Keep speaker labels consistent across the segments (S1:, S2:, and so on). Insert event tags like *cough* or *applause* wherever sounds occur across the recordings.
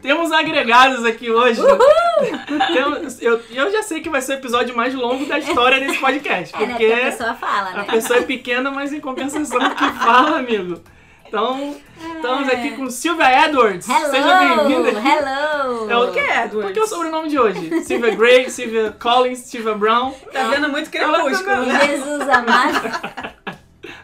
S1: Temos agregados aqui hoje. *laughs* Temos- eu, eu já sei que vai ser o episódio mais longo da história desse podcast. *laughs*
S2: É, né?
S1: Porque
S2: Porque a pessoa fala,
S1: a
S2: né?
S1: pessoa é pequena, mas em compensação que fala, amigo. Então, estamos aqui com Silvia Edwards.
S2: Hello!
S1: Seja bem-vinda.
S2: Hello!
S1: É o que é? Por que o sobrenome de hoje? *laughs* Silvia Gray, Silvia Collins, Silvia Brown.
S3: Tá vendo muito
S1: Ela
S3: crepúsculo,
S1: tá-
S3: né?
S2: Jesus amado.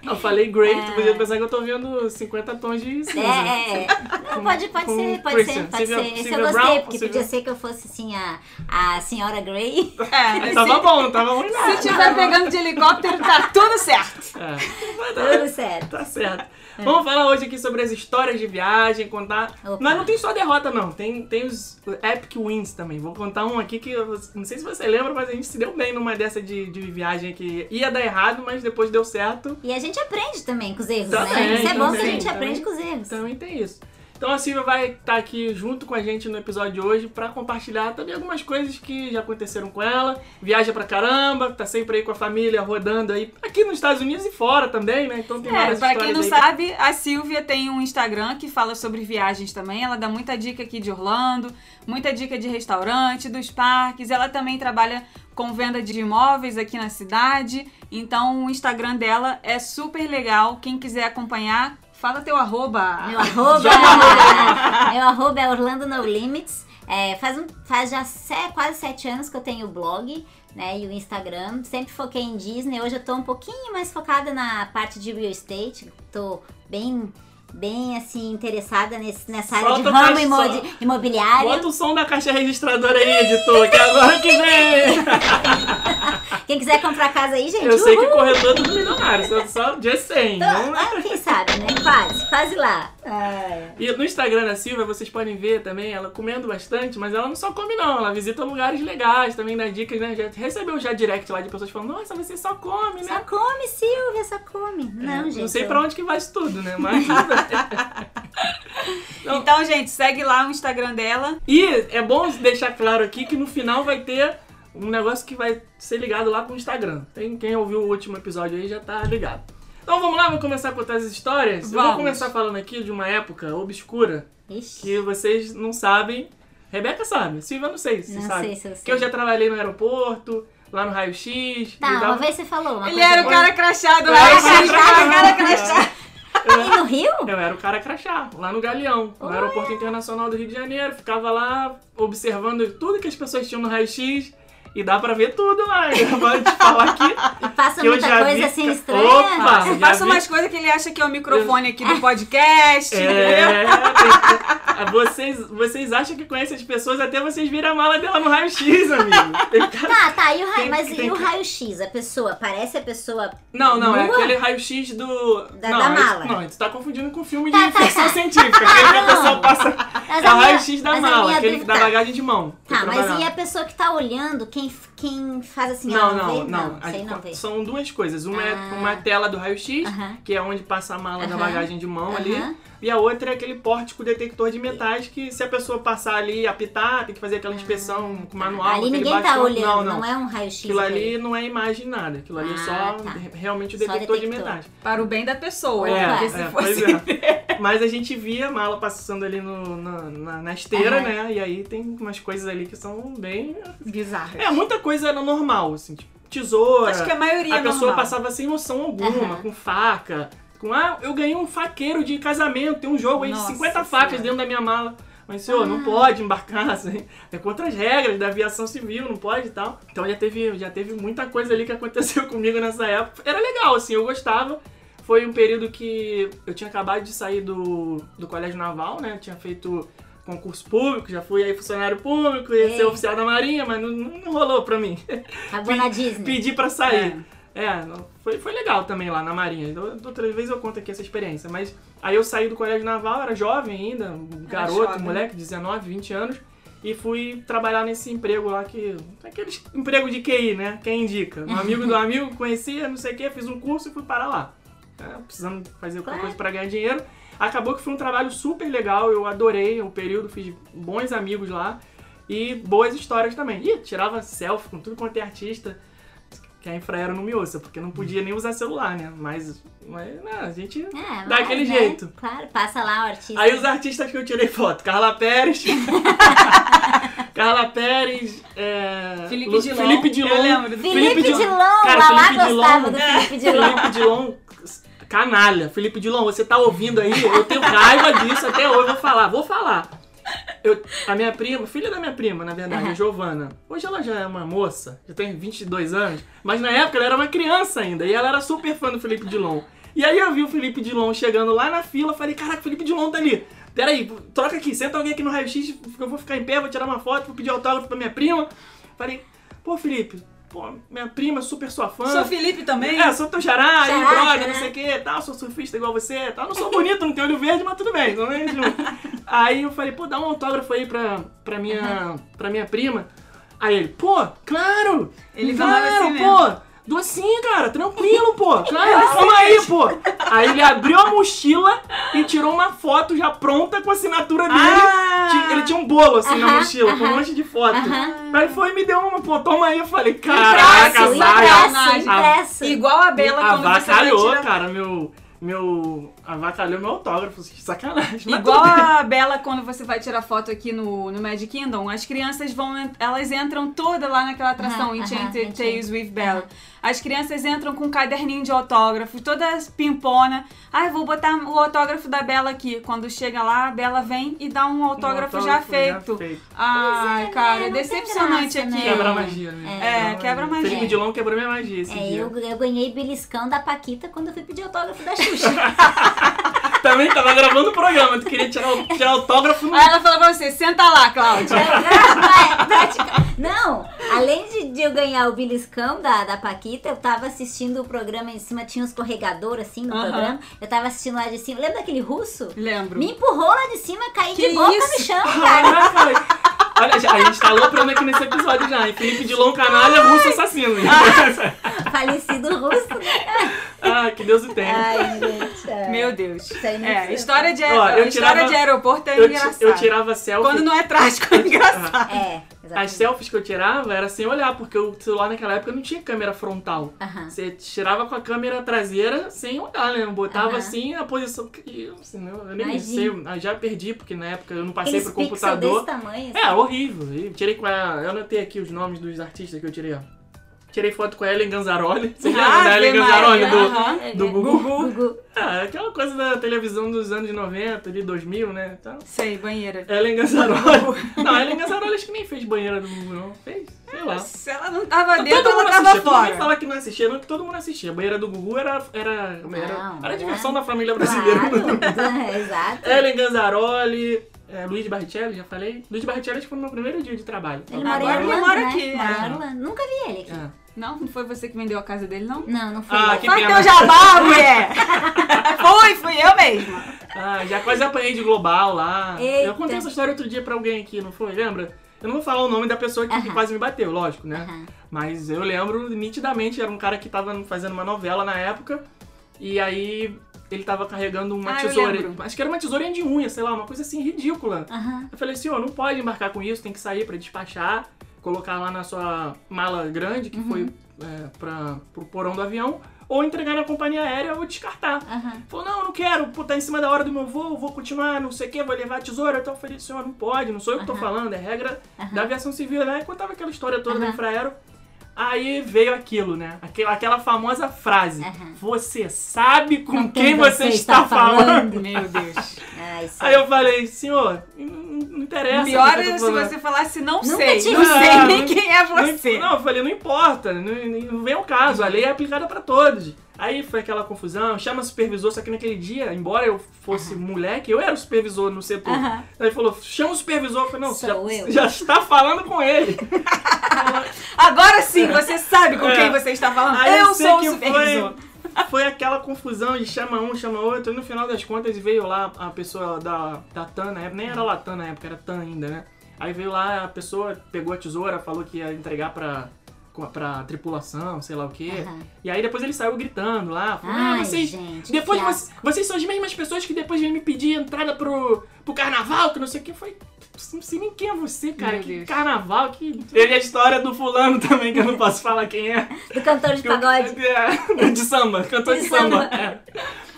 S1: Eu falei Gray, tu podia pensar que eu tô vendo 50 tons de cinza.
S2: É, é. Não, pode, pode
S1: Com
S2: ser, pode
S1: Christian.
S2: ser, pode
S1: Silvia-
S2: ser. Esse eu gostei,
S1: Brown,
S2: porque podia ser que eu fosse assim a, a senhora Grey.
S3: É,
S1: Tava
S3: se,
S1: bom, não tava ruim
S3: se
S1: nada.
S3: tiver pegando de helicóptero, tá tudo certo.
S1: É. Dar-
S2: Tudo *laughs* certo.
S1: Tá certo. Vamos falar hoje aqui sobre as histórias de viagem, contar.
S2: Opa.
S1: Mas não tem só derrota, não. Tem, tem os epic wins também. Vou contar um aqui que eu não sei se você lembra, mas a gente se deu bem numa dessa de, de viagem que ia dar errado, mas depois deu certo.
S2: E a gente aprende também com os erros,
S1: Também,
S2: né? Isso é bom que a gente aprende
S1: também.
S2: com os erros.
S1: Também tem isso. Então a Silvia vai estar aqui junto com a gente no episódio de hoje pra compartilhar também algumas coisas que já aconteceram com ela. Viaja pra caramba, tá sempre aí com a família rodando aí aqui nos Estados Unidos e fora também, né? Então tem
S3: É,
S1: várias
S3: pra quem não
S1: aí.
S3: sabe, a Silvia tem um Instagram que fala sobre viagens também. Ela dá muita dica aqui de Orlando, muita dica de restaurante, dos parques. Ela também trabalha com venda de imóveis aqui na cidade. Então o Instagram dela é super legal. Quem quiser acompanhar, fala teu arroba.
S2: Meu arroba, meu arroba é Orlando No Limits. É, faz, um, faz já se- quase sete anos que eu tenho o blog, né? E o Instagram. Sempre foquei em Disney. Hoje eu tô um pouquinho mais focada na parte de real estate. Tô bem, bem assim, interessada nesse, nessa área
S1: Solta
S2: de ramo imobiliário.
S1: Bota o som da caixa registradora aí, editor, que é agora que vem! *laughs*
S2: Quem quiser comprar casa aí, gente,
S1: Eu sei que
S2: uhul!
S1: corretor é tudo milionário, só, só just saying. Não é?
S2: Ah, quem sabe, né? Quase, quase lá.
S1: E no Instagram da Silvia, vocês podem ver também ela comendo bastante, mas ela não só come não, ela visita lugares legais, também dá dicas, né? Já recebeu já direct lá de pessoas falando, nossa, você só come,
S2: Só
S1: né?
S2: come, Silvia, só come. Não,
S1: É,
S2: gente.
S1: Não sei
S2: eu-
S1: pra onde que vai isso tudo, né? Mas... *laughs* Não.
S3: Então, gente, segue lá o Instagram dela.
S1: e é bom deixar claro aqui que no final vai ter um negócio que vai ser ligado lá com o Instagram. Tem, quem ouviu o último episódio aí já tá ligado. Então vamos lá, vamos começar a contar as histórias? Eu vou
S3: Vamos.
S1: começar falando aqui de uma época obscura
S2: Ixi.
S1: que vocês não sabem. Rebeca sabe, Silvia não sei se
S2: Não
S1: sabe.
S2: sei se eu sei.
S1: Que eu já trabalhei no aeroporto, lá no raio-x.
S2: Tá,
S1: e
S2: uma vez você falou uma
S3: Ele era o cara crachado,
S1: o
S3: Ele
S1: cara
S3: era o cara crachado. *laughs*
S2: E no Rio?
S1: Eu era o cara crachá, lá no Galeão, no. Aeroporto Internacional do Rio de Janeiro. Ficava lá observando tudo que as pessoas tinham no raio-x. E dá pra ver tudo lá. *laughs* Eu vou te falar aqui.
S2: E passa
S1: Que
S2: muita coisa
S1: vi-
S2: assim estranha?
S1: Opa!
S3: Passa
S1: vi-
S3: umas coisas que ele acha que é o microfone aqui do podcast, entendeu?
S1: É, tem- vocês, vocês acham que conhecem as pessoas até vocês viram a mala dela no raio-x, amigo. *laughs* Tem cara-
S2: Tá, tá, e o raio,
S1: Tem-
S2: mas
S1: tem
S2: e o
S1: que-
S2: raio-x? A pessoa, parece a pessoa.
S1: Não, não, é
S2: nua?
S1: aquele raio-x do.
S2: Da-
S1: não,
S2: da
S1: é-
S2: mala.
S1: Não, tu tá confundindo com filme
S2: Tá,
S1: de
S2: tá,
S1: ficção
S2: tá.
S1: científica. Aquele que a pessoa passa.
S2: Mas
S1: É o raio-x da mala, aquele
S2: dúvida-
S1: da bagagem de mão. que
S2: Tá, mas e a pessoa que tá olhando, quem, quem faz assim,
S1: Não,
S2: ah,
S1: não,
S2: vê?
S1: não. A-
S2: sei não.
S1: São duas coisas. Uma é
S2: Ah.
S1: uma tela do raio-x,
S2: Aham.
S1: que é onde passa a mala da
S2: Aham.
S1: bagagem de mão ali. E a outra é aquele pórtico detector de metais que se a pessoa passar ali e apitar, tem que fazer aquela inspeção com manual.
S2: Ah. Ali ninguém tá
S1: bastão.
S2: olhando,
S1: Não,
S2: não,
S1: não.
S2: é um raio-x.
S1: Aquilo
S2: ali.
S1: não é imagem nada. Aquilo ali é
S2: Ah,
S1: só
S2: tá.
S1: re- realmente o
S2: Só
S1: detector, de
S2: detector.
S1: metais.
S3: Para o bem da pessoa,
S1: É,
S3: porque
S1: é,
S3: se
S1: pois
S3: fosse...
S1: é. *laughs* Mas a gente via a mala passando ali no, na, na, na esteira, né? E aí tem umas coisas ali que são bem.
S3: Bizarro.
S1: É, muita coisa era normal, assim, tipo, tesoura.
S3: Acho que a maioria
S1: a
S3: é
S1: pessoa
S3: normal.
S1: passava sem noção alguma,
S2: Aham.
S1: com faca. Com, ah, eu ganhei um faqueiro de casamento, tem um jogo aí de
S3: Nossa
S1: 50 facas
S3: Senhora.
S1: dentro da minha mala. Mas, senhor, não pode embarcar, *laughs* assim, é contra as regras da aviação civil, não pode e tal. Então já teve, já teve muita coisa ali que aconteceu *laughs* comigo nessa época. Era legal, assim, eu gostava. Foi um período que eu tinha acabado de sair do, do colégio naval, né? Eu tinha feito concurso público, já fui aí funcionário público, ia ser
S2: Ei.
S1: oficial da marinha, mas não, não rolou pra mim.
S2: Acabou na Disney.
S1: Pedi pra sair. É, não- foi, foi legal também lá na Marinha. Outra vez eu conto aqui essa experiência. Mas aí eu saí do colégio naval, era jovem ainda, um garoto,
S3: jovem.
S1: moleque, 19, 20 anos. E fui trabalhar nesse emprego lá que. Aquele emprego de QI, né? Quem indica? Um amigo do *laughs* amigo, conhecia, não sei o quê, fiz um curso e fui parar lá. É, precisando fazer alguma coisa pra ganhar dinheiro. Acabou que foi um trabalho super legal, eu adorei o período, fiz bons amigos lá. E boas histórias também. Ih, tirava selfie com tudo quanto é artista. Que a Infraero não me ouça, porque não podia nem usar celular, né? Mas, mas né, a gente
S2: É,
S1: dá aquele
S2: né,
S1: jeito.
S2: Claro, passa lá o artista.
S1: Aí os artistas que eu tirei foto, Carla Pérez. *laughs* Carla Pérez, é,
S3: Felipe
S1: Lu-
S3: Dilon.
S1: Felipe Dilon.
S3: Eu lembro do
S2: Felipe
S1: Dilon.
S2: Dilon,
S1: Cara,
S2: lá lá
S1: Felipe
S2: gostava
S1: Dilon.
S2: do Felipe Dilon.
S1: Felipe Dilon, canalha. Felipe Dilon, você tá ouvindo aí? Eu tenho raiva disso até hoje, vou falar, vou falar. Eu, a minha prima, filha da minha prima, na verdade,
S2: Aham.
S1: Giovana. Hoje ela já é uma moça, já tem 22 anos, mas na época ela era uma criança ainda, e ela era super fã do Felipe Dilon. E aí eu vi o Felipe Dilon chegando lá na fila, falei, caraca, o Felipe Dilon tá ali. Peraí, troca aqui, senta alguém aqui no raio-x, eu vou ficar em pé, vou tirar uma foto, vou pedir autógrafo pra minha prima. Falei, pô, Felipe, pô, minha prima, super sua fã.
S3: Sou Felipe também.
S1: É, sou teu xará, aí brother,
S2: xará.
S1: não sei o que, tal, sou surfista igual você, tal. Não sou bonito, não tenho olho verde, mas tudo bem. Não é *laughs* aí eu falei, pô, dá um autógrafo aí pra, pra, minha, pra minha prima. Aí ele, pô, claro!
S3: Ele
S1: claro,
S3: assim
S1: pô! Dou sim, cara, tranquilo, pô. *laughs* Claro, calma aí, pô. Aí ele abriu a mochila e tirou uma foto já pronta com a assinatura dele.
S3: Ah!
S1: Ele tinha um bolo assim na
S2: Aham,
S1: mochila, com um monte de foto.
S2: Aham.
S1: Aí foi e me deu uma, pô, toma aí. Eu falei, caraca,
S2: Impresso.
S3: Igual a Bela quando você vai
S1: Avacalhou,
S3: tirar...
S1: cara, meu. Meu. Avacalhou meu autógrafo, sacanagem. Mas
S3: Igual a Bela quando você vai tirar foto aqui no, no Magic Kingdom, as crianças vão, elas entram toda lá naquela atração
S2: Aham,
S3: Enchanted
S2: aham,
S3: Tales
S2: Enchanted.
S3: with Bella. As crianças entram com um caderninho de autógrafo, todas pimpona. Ai, vou botar o autógrafo da Bela aqui. Quando chega lá, a Bela vem e dá um autógrafo, já, feito. Ai,
S2: Pois é,
S3: cara,
S2: né?
S3: é
S2: Não tem
S3: decepcionante
S2: graça,
S3: aqui.
S2: né?
S1: Quebra a magia, né?
S3: É, quebra a magia.
S1: Felipe Dilon quebrou minha magia esse
S2: É,
S1: dia.
S2: eu, eu ganhei beliscão da Paquita quando eu fui pedir autógrafo da Xuxa. *laughs*
S1: Também tava gravando o programa, tu queria tirar, o- tirar autógrafo no.
S3: Aí ela falou pra você, senta lá, Cláudia. *laughs*
S2: Vai, pratica- Não, além de, de eu ganhar o beliscão da, da Paquita, eu tava assistindo o programa em cima, tinha um escorregador assim no
S3: Aham.
S2: programa. Eu tava assistindo lá de cima. Lembra daquele russo?
S3: Lembro.
S2: Me empurrou lá de cima, caí
S3: Que
S2: de boca
S3: isso?
S2: no chão, *laughs* cara.
S1: Caraca, velho. Olha, a gente tá aloprando aqui nesse episódio já, hein? Felipe Dilon, canalha, russo assassino. *laughs*
S2: Falecido russo.
S1: Ah, que Deus o tenha.
S2: Ai, gente. ai.
S3: Meu Deus. É, história de,
S1: Ó, eu
S3: história
S1: tirava-
S3: de aeroporto é
S1: Eu,
S3: engraçada.
S1: eu tirava selfie.
S3: Quando não é trágico, é engraçado.
S2: É,
S1: As
S2: exatamente.
S1: selfies que eu tirava era sem olhar, porque o celular naquela época não tinha câmera frontal.
S2: Aham.
S1: Você tirava com a câmera traseira sem olhar, né? Eu botava
S2: Aham.
S1: assim a posição que. Eu, assim, não, eu nem sei,
S2: Imagina.
S1: eu já perdi, porque na época eu não passei
S2: Aqueles
S1: pro computador.
S2: desse tamanho. assim.
S1: É, horrível. E tirei com a. Eu anotei aqui os nomes dos artistas que eu tirei, ó. Tirei foto com a Ellen Ganzaroli. Vocês lembram da
S3: Ave
S1: Ellen Ganzaroli do, do Gugu?
S2: Gugu.
S1: Ah, aquela coisa da televisão dos anos 90, ali 2000, né? Então,
S3: Sei, banheira.
S1: Ellen Ganzaroli. *laughs* não, Ellen Ganzaroli acho que nem fez banheira do Gugu, não. Fez? Sei lá.
S3: Se ela não tava dentro,
S1: todo
S3: ela
S1: mundo
S3: tava
S1: assistia. Todo mundo
S3: fora.
S1: fala que não assistia, não, que todo mundo assistia. A banheira do Gugu era, era, era,
S2: Não,
S1: era a
S2: é.
S1: diversão da família brasileira.
S2: Claro. *laughs* Exato.
S1: Ellen Ganzaroli, é, Luiz Barrichelli, já falei. Luiz Barrichelli acho que foi no meu primeiro dia de trabalho.
S2: Ele mora em
S3: Agora ele mora
S2: né?
S3: aqui,
S2: Mora
S3: é.
S2: Nunca vi ele aqui.
S1: É.
S3: Não, não foi você que vendeu a casa dele, não?
S2: Não, não foi.
S1: Ah, que
S3: Faz
S1: pena.
S3: teu jabá, *laughs* mulher! *laughs* Fui, fui eu mesma.
S1: Ah, já quase apanhei de global lá.
S2: Eita.
S1: Eu contei essa história outro dia pra alguém aqui, não foi? Lembra? Eu não vou falar o nome da pessoa que
S2: Aham.
S1: quase me bateu, lógico, né?
S2: Aham.
S1: Mas eu lembro nitidamente, era um cara que tava fazendo uma novela na época. E aí ele tava carregando uma
S3: Ah,
S1: tesoura. Acho que era uma tesourinha de unha, sei lá, uma coisa assim ridícula. Eu falei assim, ó, não pode embarcar com isso, tem que sair pra despachar, colocar lá na sua mala grande, que foi é, pra, pro porão do avião, ou entregar na companhia aérea ou descartar.
S2: Aham.
S1: Falou, não, eu não quero, pô, tá em cima da hora do meu voo, vou continuar, não sei o que, vou levar a tesoura. Então eu falei, senhor, não pode, não sou eu que tô
S2: Aham.
S1: falando, é regra
S2: Aham.
S1: da aviação civil, né? E contava aquela história toda da
S2: Aham.
S1: Infraero. Aí veio aquilo, né? Aquela, aquela famosa frase. Você sabe com,
S2: Com
S1: quem, você está, falando?
S3: Meu Deus.
S2: Ah, isso
S1: Aí eu falei, senhor, não, não interessa.
S3: Pior
S1: o
S3: é se
S1: falando."
S3: você falasse não
S2: Nunca
S3: sei.
S2: tive
S3: Não sei
S1: Ah,
S3: nem quem é você.
S1: Não, eu falei, não importa, não, não vem ao caso, a lei é aplicada pra todos. Aí foi aquela confusão, chama supervisor, só que naquele dia, embora eu fosse moleque, eu era o supervisor no setor.
S2: Aham.
S1: Aí falou, chama o supervisor, eu falei, não,
S2: Sou
S1: já,
S2: eu.
S1: já está falando com ele. *laughs*
S3: Agora sim, você sabe com
S1: É.
S3: quem você está falando.
S1: Aí
S3: eu
S1: sei
S3: sou o supervisor.
S1: Foi, foi aquela confusão de chama um, chama outro, e no final das contas veio lá a pessoa da, da TAN na época, nem era Latam na época, era TAN ainda, né? Aí veio lá a pessoa, pegou a tesoura, falou que ia entregar pra, pra tripulação, sei lá o quê.
S2: Aham.
S1: E aí depois ele saiu gritando lá, ah,
S2: Ai,
S1: vocês.
S2: gente,
S1: depois vocês, vocês são as mesmas pessoas que depois vêm me pedir entrada pro, pro carnaval, que não sei o que. Foi. Não sei nem quem é você, cara.
S3: Meu
S1: que
S3: Deus.
S1: carnaval, que. Teve a história do fulano *laughs* também, que eu não posso falar quem é.
S2: Do cantor de pagode.
S1: É, de samba, cantor de,
S2: De
S1: samba.
S2: samba.
S1: é.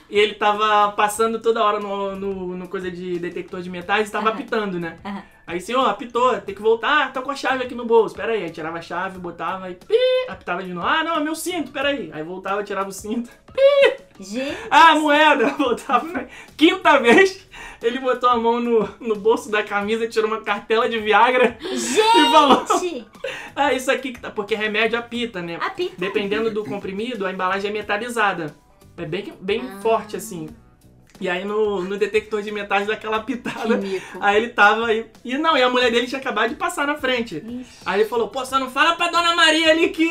S1: E ele tava passando toda hora no, no, no coisa de detector de metais e tava
S2: Aham.
S1: apitando, né?
S2: Aham.
S1: Aí, senhor, apitou, tem que voltar, tá com a chave aqui no bolso, pera aí. Aí tirava a chave, botava e pi, apitava de novo. Ah, não, é meu cinto, pera aí. Aí voltava, tirava o cinto. *laughs*
S2: Gente,
S1: Ah, moeda! *laughs* Voltava. né? Quinta vez, ele botou a mão no, no bolso da camisa, tirou uma cartela de Viagra *laughs* e falou:
S2: gente,
S1: Ah, isso aqui que tá. Porque remédio apita, né?
S2: apita.
S1: Dependendo do comprimido, a embalagem é metalizada. É bem, bem
S2: Ah.
S1: forte, assim. E aí no, no detector de metais dá aquela pitada. Aí ele tava aí. E não, e a mulher dele tinha acabado de passar na frente.
S2: Ixi.
S1: Aí ele falou, pô, você não fala pra Dona Maria ali que,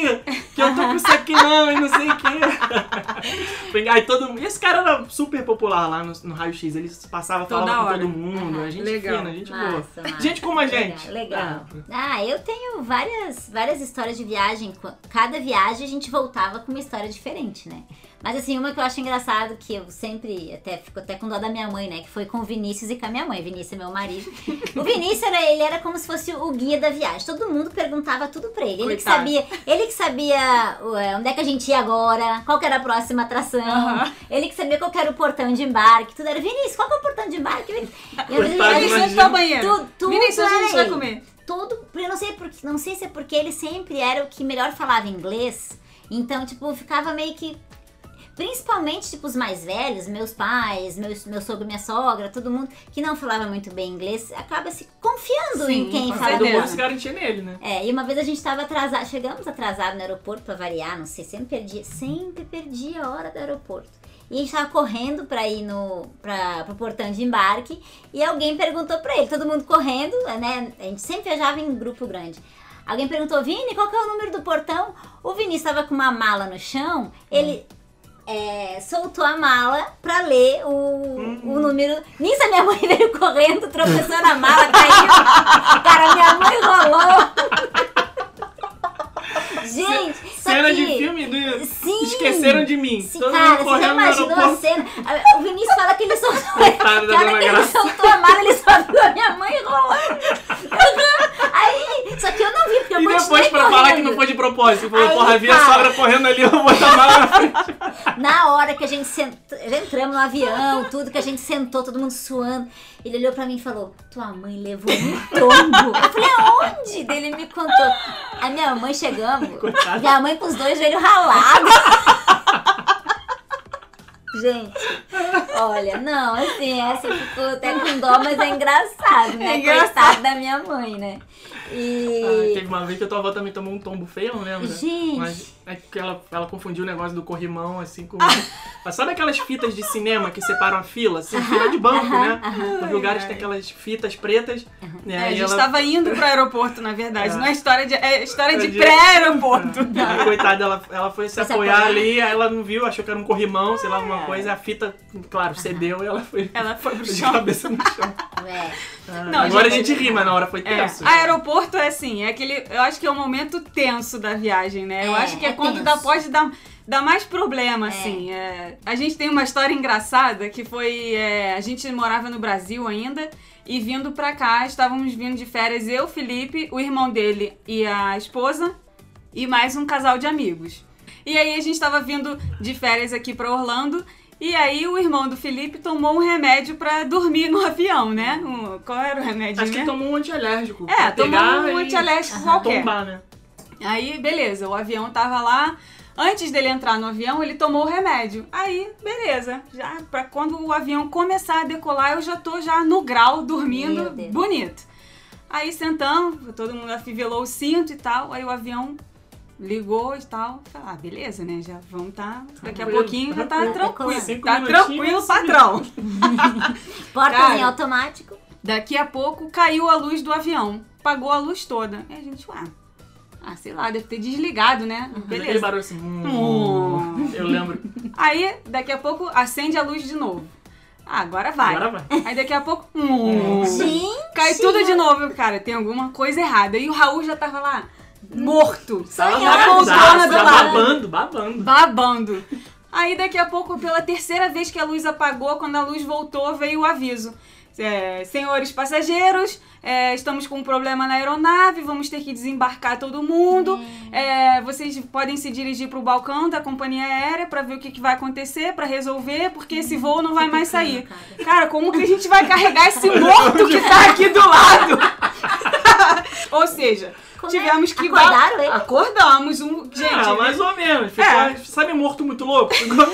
S1: que eu tô com isso aqui não, e não sei o quê. *laughs* aí todo mundo. Esse cara era super popular lá no, no Raio-X. Ele passava,
S3: Toda
S1: falava com todo mundo.
S2: Aham.
S1: A gente
S3: Legal.
S1: fina, gente
S2: Massa,
S1: boa.
S2: massa.
S1: Gente como a
S2: Legal,
S1: gente.
S2: Legal.
S1: Ah,
S2: Ah, eu tenho várias, várias histórias de viagem. Cada viagem a gente voltava com uma história diferente, né? Mas assim, uma que eu acho engraçado, que eu sempre, até fico até com dó da minha mãe, né? Que foi com o Vinícius e com a minha mãe. Vinícius é meu marido. O Vinícius, era, ele era como se fosse o guia da viagem. Todo mundo perguntava tudo pra ele. Ele que sabia, ele que sabia ué, onde é que a gente ia agora, qual que era a próxima atração.
S3: Aham.
S2: Ele que sabia qual que era o portão de embarque. Tudo era, Vinícius, qual que é o portão de embarque? *laughs* Eu,
S1: Coitado,
S3: onde tá o banheiro?
S2: Tu-
S3: Vinícius, a gente vai comer?
S2: todo. Eu não sei, porque, não sei se é porque ele sempre era o que melhor falava inglês. Então, tipo, ficava meio que. Principalmente, tipo, os mais velhos, meus pais, meus, meu sogro, minha sogra, todo mundo que não falava muito bem inglês, acaba se confiando
S3: Sim,
S2: em quem fala
S1: Todo mundo se garantia nele, né?
S2: É, e uma vez a gente tava atrasado, chegamos atrasado no aeroporto pra variar, não sei, sempre perdi, sempre perdi a hora do aeroporto. E a gente tava correndo pra ir no, pra, pro portão de embarque e alguém perguntou pra ele, todo mundo correndo, né? A gente sempre viajava em grupo grande. Alguém perguntou, Vini, qual que é o número do portão? O Vini estava com uma mala no chão, ele é, soltou a mala pra ler o, o número. Nisso a minha mãe veio correndo, tropeçou na mala, caiu. Cara, minha mãe rolou. Gente,
S1: Cena
S2: que-
S1: de filme do...
S2: Sim.
S1: Esqueceram de mim.
S2: Sim,
S1: Todo
S2: cara,
S1: mundo
S2: você
S1: correndo no
S2: imaginou a cena? O Vinícius fala que ele soltou. *laughs*
S1: Coitado da
S2: que a hora
S1: Dona
S2: que ele
S1: Graça.
S2: soltou a mala, ele só viu a minha mãe rolando. *laughs* Aí, só que eu não vi, porque eu
S1: E depois pra
S2: correndo.
S1: falar que não foi de propósito. Falou, porra, vi a
S2: cara.
S1: sogra correndo ali, eu vou botar a mala na frente. *laughs*
S2: Na hora que a gente sentou, entramos no avião, tudo que a gente sentou, todo mundo suando. Ele olhou pra mim e falou: Tua mãe levou um tombo. Eu falei: Aonde? Ele me contou. A minha mãe chegamos,
S1: Coitada.
S2: minha mãe com os dois joelhos ralados. Gente, olha, não, assim, essa ficou até com dó, mas é engraçado, né?
S3: É engraçado.
S2: Coitada da minha mãe, né? E.
S1: teve uma vez que a tua avó também tomou um tombo feio, não lembra?
S2: Gente.
S1: Mas é que ela, ela confundiu o negócio do corrimão, assim, com... *laughs* Mas sabe aquelas fitas de cinema que separam a fila? Assim, fila de banco, né? *laughs* Nos lugares tem aquelas fitas pretas. Né?
S3: É, a gente
S1: ela-
S3: tava indo pro *laughs* aeroporto, na verdade.
S1: É.
S3: Não é história de, é história de
S1: É de-
S3: pré-aeroporto.
S1: Aí, coitada, ela, ela foi se apoiar
S2: apoiar.
S1: ali, aí ela não viu, achou que era um corrimão, sei lá, alguma
S2: É.
S1: coisa, a fita, claro, cedeu e ela foi
S3: Ela foi pro
S1: de
S3: chão.
S1: cabeça no chão.
S2: É.
S1: Ah,
S3: Não,
S1: agora a gente ri, mas na hora foi
S3: É,
S1: tenso.
S3: aeroporto é assim, é aquele. Eu acho que é o momento tenso da viagem, né? Eu
S2: É,
S3: acho que é,
S2: é
S3: quando
S2: tenso.
S3: dá, pode dar, dar mais problema, assim. é. a gente tem uma história engraçada que foi. é, a gente morava no Brasil ainda e vindo pra cá, estávamos vindo de férias, eu, Felipe, o irmão dele e a esposa, e mais um casal de amigos. E aí a gente tava vindo de férias aqui pra Orlando. E aí o irmão do Felipe tomou um remédio pra dormir no *laughs* avião, né? Um- qual era o remédio,
S1: Acho que
S3: né?
S1: ele tomou um antialérgico.
S3: É, tomou um
S1: e
S3: antialérgico qualquer.
S1: Tombar, né?
S3: Aí, beleza, o avião tava lá. Antes dele entrar no avião, ele tomou o remédio. Aí, beleza. Já para quando o avião começar a decolar, eu já tô já no grau, dormindo, bonito. Aí sentamos, todo mundo afivelou o cinto e tal. Aí o avião ligou e tal. Falei, ah, beleza, né? Já vamos tá. Daqui a
S1: Tranquilo,
S3: pouquinho já tá
S1: tranquilo.
S3: tranquilo.
S1: Cinco
S3: Tá tranquilo, patrão. *laughs*
S2: Portas
S3: Cara.
S2: em automático.
S3: Daqui a pouco caiu a luz do avião. Pagou a luz toda. E a gente, ué. Ah, sei lá, deve ter desligado, né?
S1: Aquele
S3: Beleza.
S1: barulho assim. hum,
S3: Hum.
S1: Eu lembro. *laughs*
S3: Aí, daqui a pouco, acende a luz de novo. Ah, agora vai.
S1: Agora vai.
S3: Aí daqui a pouco. hum,
S2: Gente.
S3: cai tudo de novo. Cara, tem alguma coisa errada. E o Raul já tava lá. morto.
S1: Tava
S3: E a poltrona do lado.
S1: babando, babando.
S3: babando. Aí daqui a pouco, pela terceira vez que a luz apagou, quando a luz voltou, veio o aviso. É, senhores passageiros, é, estamos com um problema na aeronave, vamos ter que desembarcar todo mundo. É, vocês podem se dirigir para o balcão da companhia aérea para ver o que, que vai acontecer, para resolver, porque esse voo não vai mais sair. Cara, como que a gente vai carregar esse *laughs* morto que tá aqui do lado? *laughs* Ou seja,
S2: é?
S3: tivemos que
S2: Acordaram?
S3: Acordamos um, gente.
S1: ah, mais ou menos. Ficou,
S3: É.
S1: Sabe morto muito louco? *laughs* Ficou-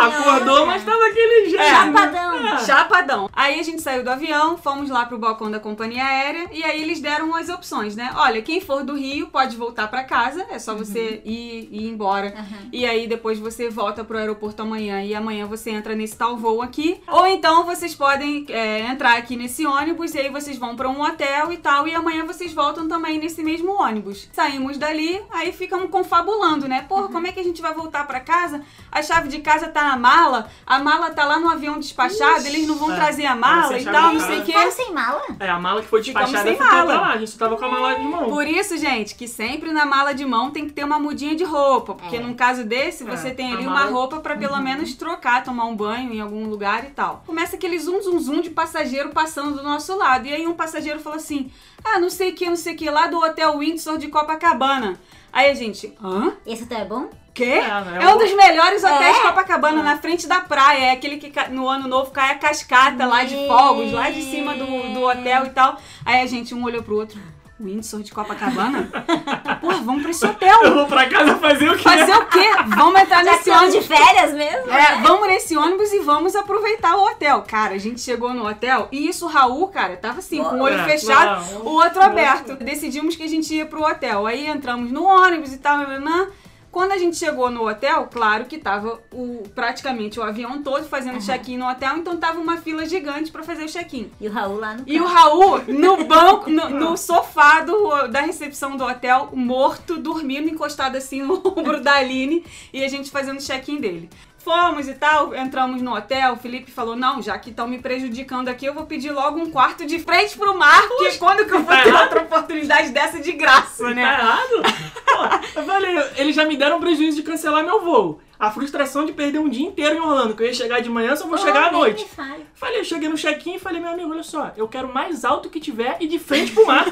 S1: Acordou, mas tava aquele jeito.
S3: É.
S2: Chapadão.
S1: Ah.
S3: Chapadão. Aí a gente saiu do avião, fomos lá pro balcão da companhia aérea e aí eles deram as opções, né? Olha, quem for do Rio pode voltar pra casa, é só você ir, ir embora.
S2: Uhum.
S3: E aí depois você volta pro aeroporto amanhã e amanhã você entra nesse tal voo aqui. Ou então vocês podem é, entrar aqui nesse ônibus e aí vocês vão pra um hotel e tal e amanhã vocês voltam também nesse mesmo ônibus. Saímos dali, aí ficamos confabulando, né? Porra, como é que a gente vai voltar pra casa? A chave de casa tá na mala, a mala tá lá no avião despachado, eles não vão
S1: É.
S3: trazer a mala e tal, não sei o quê.
S2: Ficaram sem mala?
S1: É, a mala que foi
S3: Ficamos
S1: despachada
S3: sem
S1: ficou
S3: mala.
S1: pra lá. A gente só tava com a mala de mão.
S3: Por isso, gente, que sempre na mala de mão tem que ter uma mudinha de roupa. Porque
S2: É.
S3: num caso desse, você
S1: É,
S3: tem ali
S1: mala-
S3: uma roupa pra pelo menos trocar, tomar um banho em algum lugar e tal. Começa aquele zum zum zum de passageiro passando do nosso lado. E aí um passageiro falou assim: Ah, não sei o que, não sei o que, lá do Hotel Windsor de Copacabana. Aí a gente, hã?
S2: Esse hotel é bom?
S3: Quê?
S1: É,
S3: É,
S1: é
S3: um
S1: o-
S3: dos melhores hotéis de
S2: É?
S3: Copacabana, na frente da praia. É aquele que no ano novo cai a cascata lá de fogos, lá de cima do, do hotel e tal. Aí a gente um olhou pro outro. Windsor de Copacabana? *laughs* Porra, vamos pra esse hotel.
S1: Eu vou pra casa fazer o quê?
S3: Fazer o quê? Vamos entrar
S2: Já
S3: nesse
S2: estamos de
S3: ônibus.
S2: férias mesmo?
S3: É, vamos nesse ônibus e vamos aproveitar o hotel. Cara, a gente chegou no hotel e isso, o Raul, cara, tava assim, com o olho
S1: É,
S3: fechado,
S1: não,
S3: o outro aberto. Decidimos que a gente ia pro hotel. Aí entramos no ônibus e tal, nananã. Quando a gente chegou no hotel, claro que tava o, praticamente o avião todo fazendo check-in no hotel, então tava uma fila gigante pra fazer o check-in.
S2: E o Raul lá no
S3: E o
S2: canto.
S3: Raul no *laughs* banco, no, no sofá do, da recepção do hotel, morto, dormindo, encostado assim no *laughs* ombro da Aline e a gente fazendo o check-in dele. Fomos e tal, entramos no hotel, o Felipe falou, não, já que estão me prejudicando aqui, eu vou pedir logo um quarto de frente pro mar, porque quando que eu vou ter outra oportunidade dessa de graça,
S1: Tá
S3: né?
S1: errado? *laughs* *laughs* Eu falei, eles já me deram prejuízo de cancelar meu voo. A frustração de perder um dia inteiro em Orlando, que eu ia chegar de manhã, só vou chegar à noite. Falei, eu cheguei no check-in e falei, meu amigo, olha só, eu quero mais alto que tiver e de frente pro mar.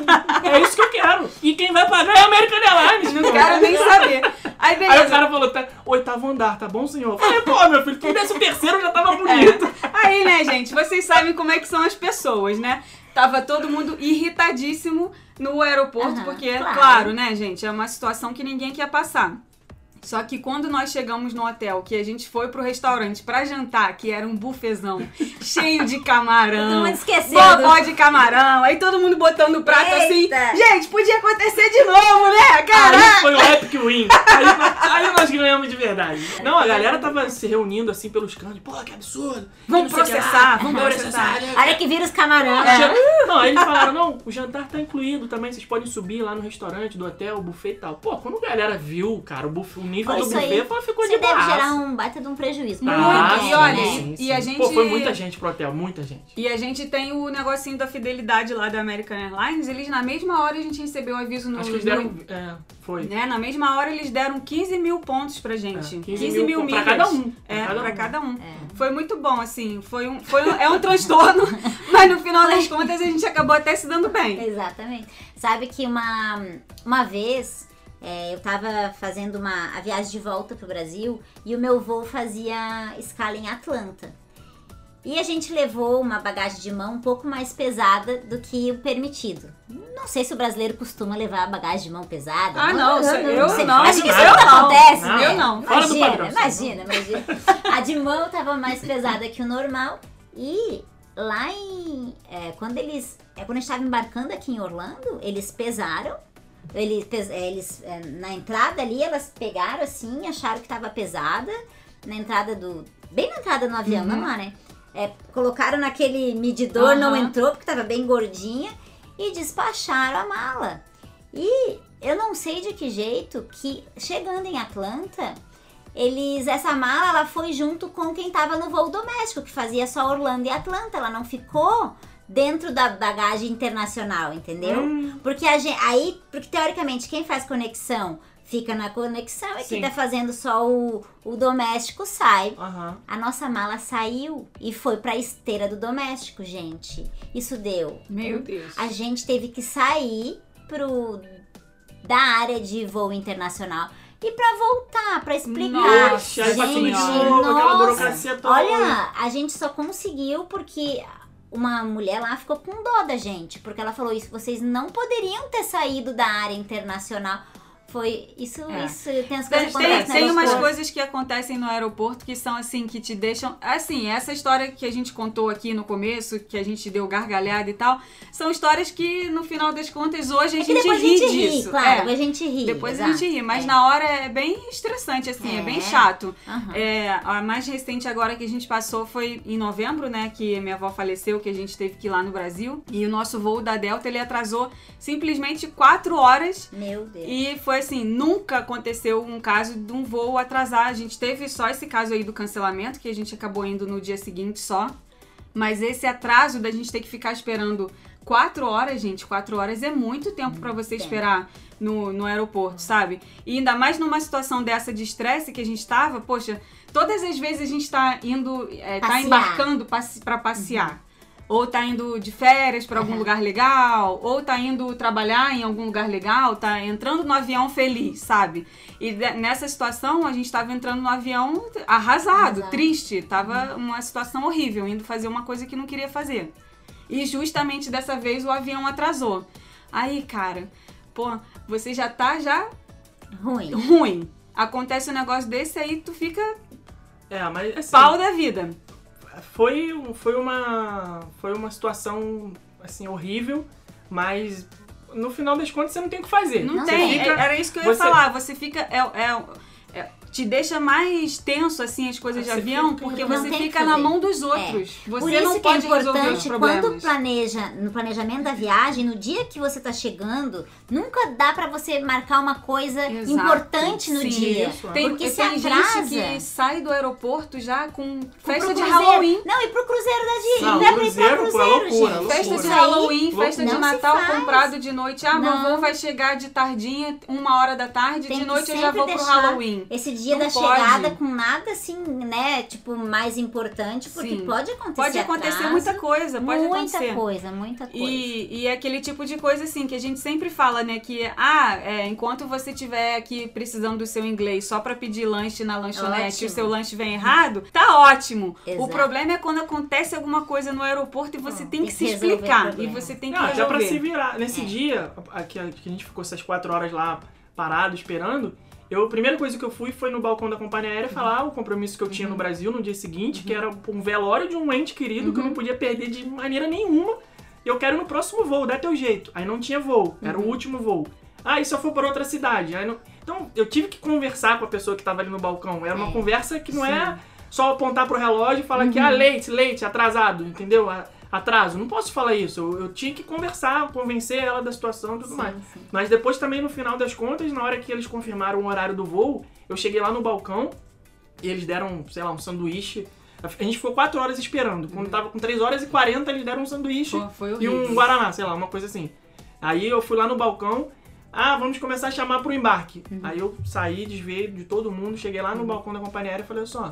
S1: é isso que eu quero. E quem vai pagar é a American Airlines.
S3: Não quero nem saber. Aí
S1: Aí o cara falou, tá, oitavo andar, tá bom, senhor? Eu falei, pô, meu filho, quem desse o terceiro já tava bonito.
S3: Aí, né, gente, vocês sabem como é que são as pessoas, né? Tava todo mundo irritadíssimo no aeroporto,
S2: Aham,
S3: porque,
S2: claro.
S3: claro. né, gente, é uma situação que ninguém quer passar. Só que quando nós chegamos no hotel, que a gente foi pro restaurante pra jantar, que era um bufezão *laughs* cheio de camarão,
S2: Todo mundo esquecendo.
S3: bobó de camarão, aí todo mundo botando o prato
S2: Eita.
S3: assim. Gente, podia acontecer de novo, né?
S1: Aí
S3: Caraca!
S1: foi o Epic Win. Aí, aí nós ganhamos de verdade. Não, a galera tava se reunindo assim pelos cantos. Pô, que absurdo.
S3: Vamos processar, vamos
S1: processar.
S2: Olha que vira os camarão.
S1: Chega- Não, aí eles falaram, não, o jantar tá incluído também, vocês podem subir lá no restaurante do hotel, o buffet e tal. Pô, quando a galera viu, cara, o, buffet, o nível
S2: Pô,
S1: do
S2: isso
S1: buffet,
S2: aí,
S1: ficou
S2: Isso
S1: de
S2: deve
S1: boa.
S2: gerar um baita de um prejuízo.
S1: Ah,
S2: ninguém,
S3: e olha,
S2: né?
S1: sim,
S3: e
S1: sim.
S3: a gente-
S1: Pô, foi muita gente pro hotel, muita gente.
S3: E a gente tem o negocinho da fidelidade lá da American Airlines. Eles, na mesma hora, a gente recebeu o aviso no.
S1: Acho que eles
S3: no-
S1: deram. É, foi.
S3: né? Na mesma hora, eles deram 15 mil pontos pra gente.
S1: É,
S3: 15,
S1: 15
S3: mil,
S1: mil
S3: milhas.
S1: pra cada um.
S3: É,
S1: Pra cada
S3: pra
S1: um.
S3: cada um. Foi muito bom, assim. Foi um, foi um, é um transtorno, *laughs* mas no final das contas, a gente acabou até se dando bem.
S2: Exatamente. Sabe que uma, uma vez é, eu tava fazendo uma, a viagem de volta pro Brasil e o meu voo fazia escala em Atlanta. E a gente levou uma bagagem de mão um pouco mais pesada do que o permitido. Não sei se o brasileiro costuma levar bagagem de mão pesada.
S3: Ah, não, eu
S2: sei.
S3: não,
S2: Acho que isso nunca
S3: não.
S2: acontece,
S1: Não,
S2: né?
S3: eu não.
S1: Fora do
S2: Imagina,
S1: padrão,
S2: imagina, imagina. A de mão tava mais pesada que o normal. E lá em. é, quando eles. É, quando a gente tava embarcando aqui em Orlando, eles pesaram. Eles, é, eles é, na entrada ali, elas pegaram assim, acharam que tava pesada. Na entrada do. Bem na entrada no avião, não lá, né? É, colocaram naquele medidor, não
S3: Aham.
S2: entrou porque tava bem gordinha. E despacharam a mala. E eu não sei de que jeito que, chegando em Atlanta, eles. Essa mala ela foi junto com quem tava no voo doméstico, que fazia só Orlando e Atlanta. Ela não ficou dentro da bagagem internacional, entendeu?
S1: Hum.
S2: Porque a gente, aí, porque teoricamente quem faz conexão fica na conexão e quem tá fazendo só o, o doméstico sai.
S1: Aham.
S2: A nossa mala saiu e foi pra esteira do doméstico, gente. Isso deu.
S3: Meu Deus.
S2: A gente teve que sair pro da área de voo internacional e pra voltar, pra explicar.
S1: Nossa,
S2: gente,
S1: novo, aquela
S2: nossa.
S1: burocracia toda.
S2: Olha, a gente só conseguiu porque uma mulher lá ficou com dó da gente, porque ela falou isso, vocês não poderiam ter saído da área internacional. Foi isso,
S3: É.
S2: isso tem as coisas que
S3: tem,
S2: acontecem
S3: tem
S2: no
S3: umas coisas que acontecem no aeroporto que são assim, que te deixam. Assim, essa história que a gente contou aqui no começo, que a gente deu gargalhada e tal, são histórias que, no final das contas, hoje a
S2: É
S3: gente ri
S2: a gente ri,
S3: disso.
S2: claro,
S3: É.
S2: depois a gente ri.
S3: Depois a
S2: exato.
S3: gente ri, mas
S2: É.
S3: na hora é bem estressante, assim, é,
S2: É.
S3: bem chato.
S2: Aham.
S3: É, a mais recente agora que a gente passou foi em novembro, né? Que minha avó faleceu, que a gente teve que ir lá no Brasil. E o nosso voo da Delta, ele atrasou simplesmente quatro horas.
S2: Meu Deus.
S3: E foi assim, nunca aconteceu um caso de um voo atrasar. A gente teve só esse caso aí do cancelamento, que a gente acabou indo no dia seguinte só. Mas esse atraso da gente ter que ficar esperando quatro horas, gente, quatro horas é muito tempo pra você esperar no, no aeroporto, sabe? E ainda mais numa situação dessa de estresse que a gente tava, poxa, todas as vezes a gente tá indo, é, tá embarcando passe- pra passear. Ou tá indo de férias pra algum
S2: Uhum.
S3: lugar legal, ou tá indo trabalhar em algum lugar legal, tá entrando no avião feliz, sabe? E nessa situação a gente tava entrando no avião arrasado,
S2: Arrasado.
S3: triste, tava uma situação horrível, indo fazer uma coisa que não queria fazer. E justamente dessa vez o avião atrasou. Aí, cara, pô, você já tá já
S2: Ruim.
S3: ruim. Acontece um negócio desse aí, tu fica
S1: É, mas assim,
S3: pau da vida.
S1: Foi, foi uma foi uma situação assim horrível, mas no final das contas você não tem o que fazer.
S3: Não,
S2: Não
S3: tem.
S2: tem.
S3: É- Era isso que eu ia
S1: Você-
S3: falar. Você fica. É- é- te deixa mais tenso, assim, as coisas de
S1: Você
S3: avião,
S1: fica-
S3: porque
S2: Não
S3: você fica na mão dos outros. Você
S2: Por isso
S3: não
S2: que é
S3: pode resolver os
S2: importante
S3: problemas.
S2: quando planeja, no planejamento da viagem, no dia que você tá chegando, nunca dá pra você marcar uma coisa
S3: Exato.
S2: importante no
S3: Sim,
S2: dia.
S1: isso, é.
S3: Tem,
S2: porque se
S3: tem
S2: atrasa.
S3: gente que sai do aeroporto já com
S2: pro
S3: festa de. Halloween.
S2: Não, e pro cruzeiro da Disney.
S1: Não,
S2: ir
S1: cruzeiro,
S2: pra
S1: é
S2: cruzeiro,
S1: loucura,
S2: gente.
S1: loucura.
S3: Festa de Halloween, festa de
S2: não
S3: Natal comprado de noite. Ah, meu
S2: Não.
S3: avô vai chegar de tardinha, uma hora da tarde,
S2: Tem
S3: de noite eu já vou pro Halloween.
S2: Esse dia
S3: Não
S2: da
S3: pode.
S2: chegada com nada assim, né? Tipo, mais importante, porque
S3: Sim.
S2: pode acontecer.
S3: Pode acontecer
S2: atraso,
S3: muita coisa, pode
S2: muita
S3: acontecer.
S2: coisa, muita coisa.
S3: E, e é aquele tipo de coisa assim que a gente sempre fala, né? Que, ah, é, enquanto você estiver aqui precisando do seu inglês só pra pedir lanche na lanchonete e o seu lanche vem errado, tá ótimo. O
S2: Exato.
S3: problema é quando acontece alguma coisa no aeroporto e você
S2: Hum,
S3: tem que se
S2: resolver o
S3: explicar. E você tem que
S1: Não, já pra se
S3: resolver.
S1: virar. Nesse
S2: É.
S1: dia, que a gente ficou essas quatro horas lá parado, esperando, eu, a primeira coisa que eu fui foi no balcão da companhia aérea falar o compromisso que eu tinha no Brasil no dia seguinte, que era um velório de um ente querido que eu não podia perder de maneira nenhuma. Eu quero no próximo voo, dá teu jeito. Aí não tinha voo, era o último voo. Ah, e se eu for para outra cidade? Aí não... Então, eu tive que conversar com a pessoa que tava ali no balcão. Era uma
S2: É.
S1: conversa que não é só apontar pro relógio e falar que, ah, leite, leite, atrasado, entendeu? Atraso. Não posso falar isso. Eu, eu tinha que conversar, convencer ela da situação e tudo
S2: Sim,
S1: mais.
S2: sim.
S1: Mas depois também, no final das contas, na hora que eles confirmaram o horário do voo, eu cheguei lá no balcão e eles deram, sei lá, um sanduíche. A gente ficou 4 horas esperando. Quando tava com 3 horas e 40, eles deram um sanduíche
S3: Pô,
S1: e um Guaraná, sei lá, uma coisa assim. Aí eu fui lá no balcão, ah, vamos começar a chamar pro embarque. Aí eu saí, desviei de todo mundo, cheguei lá no balcão da companhia aérea e falei assim, ó,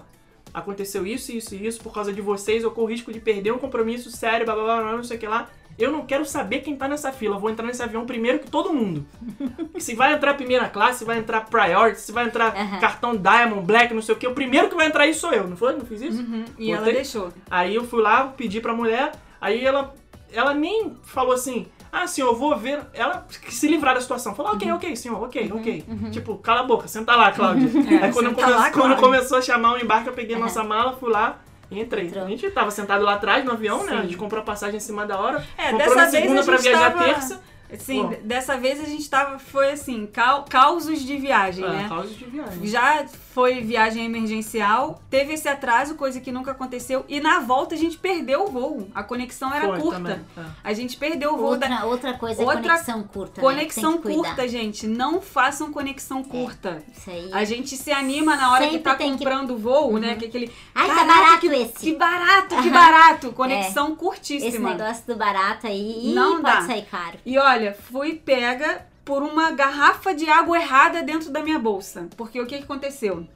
S1: aconteceu isso, isso e isso, por causa de vocês, eu corro risco de perder um compromisso sério, blá blá blá, não sei o que lá. Eu não quero saber quem tá nessa fila, vou entrar nesse avião primeiro que todo mundo. *laughs* Se vai entrar primeira classe, se vai entrar priority, se vai entrar
S2: Aham.
S1: cartão Diamond, Black, não sei o que, o primeiro que vai entrar aí sou eu, não foi? Não fiz isso?
S3: Uhum, E ela deixou.
S1: Aí eu fui lá, pedi pra mulher, aí ela, ela nem falou assim, ah, senhor, eu vou ver. Ela se livrar da situação. Falou, ok, ok, senhor, ok, ok. Tipo, cala a boca, senta lá, Cláudia. *laughs* aí quando, come-
S3: lá,
S1: quando começou a chamar o embarque, eu peguei a nossa mala, fui lá e entrei.
S2: Entrou.
S1: A gente tava sentado lá atrás no avião, né?
S3: Sim.
S1: A gente comprou a passagem em cima da hora.
S3: É,
S1: comprou
S3: dessa
S1: na
S3: vez
S1: segunda
S3: a
S1: pra viajar
S3: tava-
S1: terça.
S3: Assim,
S1: Bom.
S3: dessa vez a gente tava, foi assim, cau- causos de viagem,
S1: É,
S3: né?
S1: causa de viagem.
S3: Já foi viagem emergencial, teve esse atraso, coisa que nunca aconteceu, e na volta a gente perdeu o voo. A conexão era
S1: Foi
S3: curta.
S1: também, é.
S3: A gente perdeu o voo da
S2: Outra, outra coisa
S3: Outra
S2: é conexão curta.
S3: conexão
S2: né? que que cuidar.
S3: curta, gente. Não façam conexão curta.
S2: Isso aí.
S3: A gente se anima na hora que
S2: Sempre
S3: tá
S2: que-
S3: comprando o voo, né? Que é aquele.
S2: Ai, tá
S3: "Caraca,
S2: barato
S3: que,
S2: esse."
S3: Que barato, que *laughs* barato. Conexão curtíssima.
S2: Esse negócio do barato aí
S3: Não
S2: pode
S3: dá.
S2: sair caro.
S3: E olha, fui pega por uma garrafa de água errada dentro da minha bolsa. Porque o que, que aconteceu?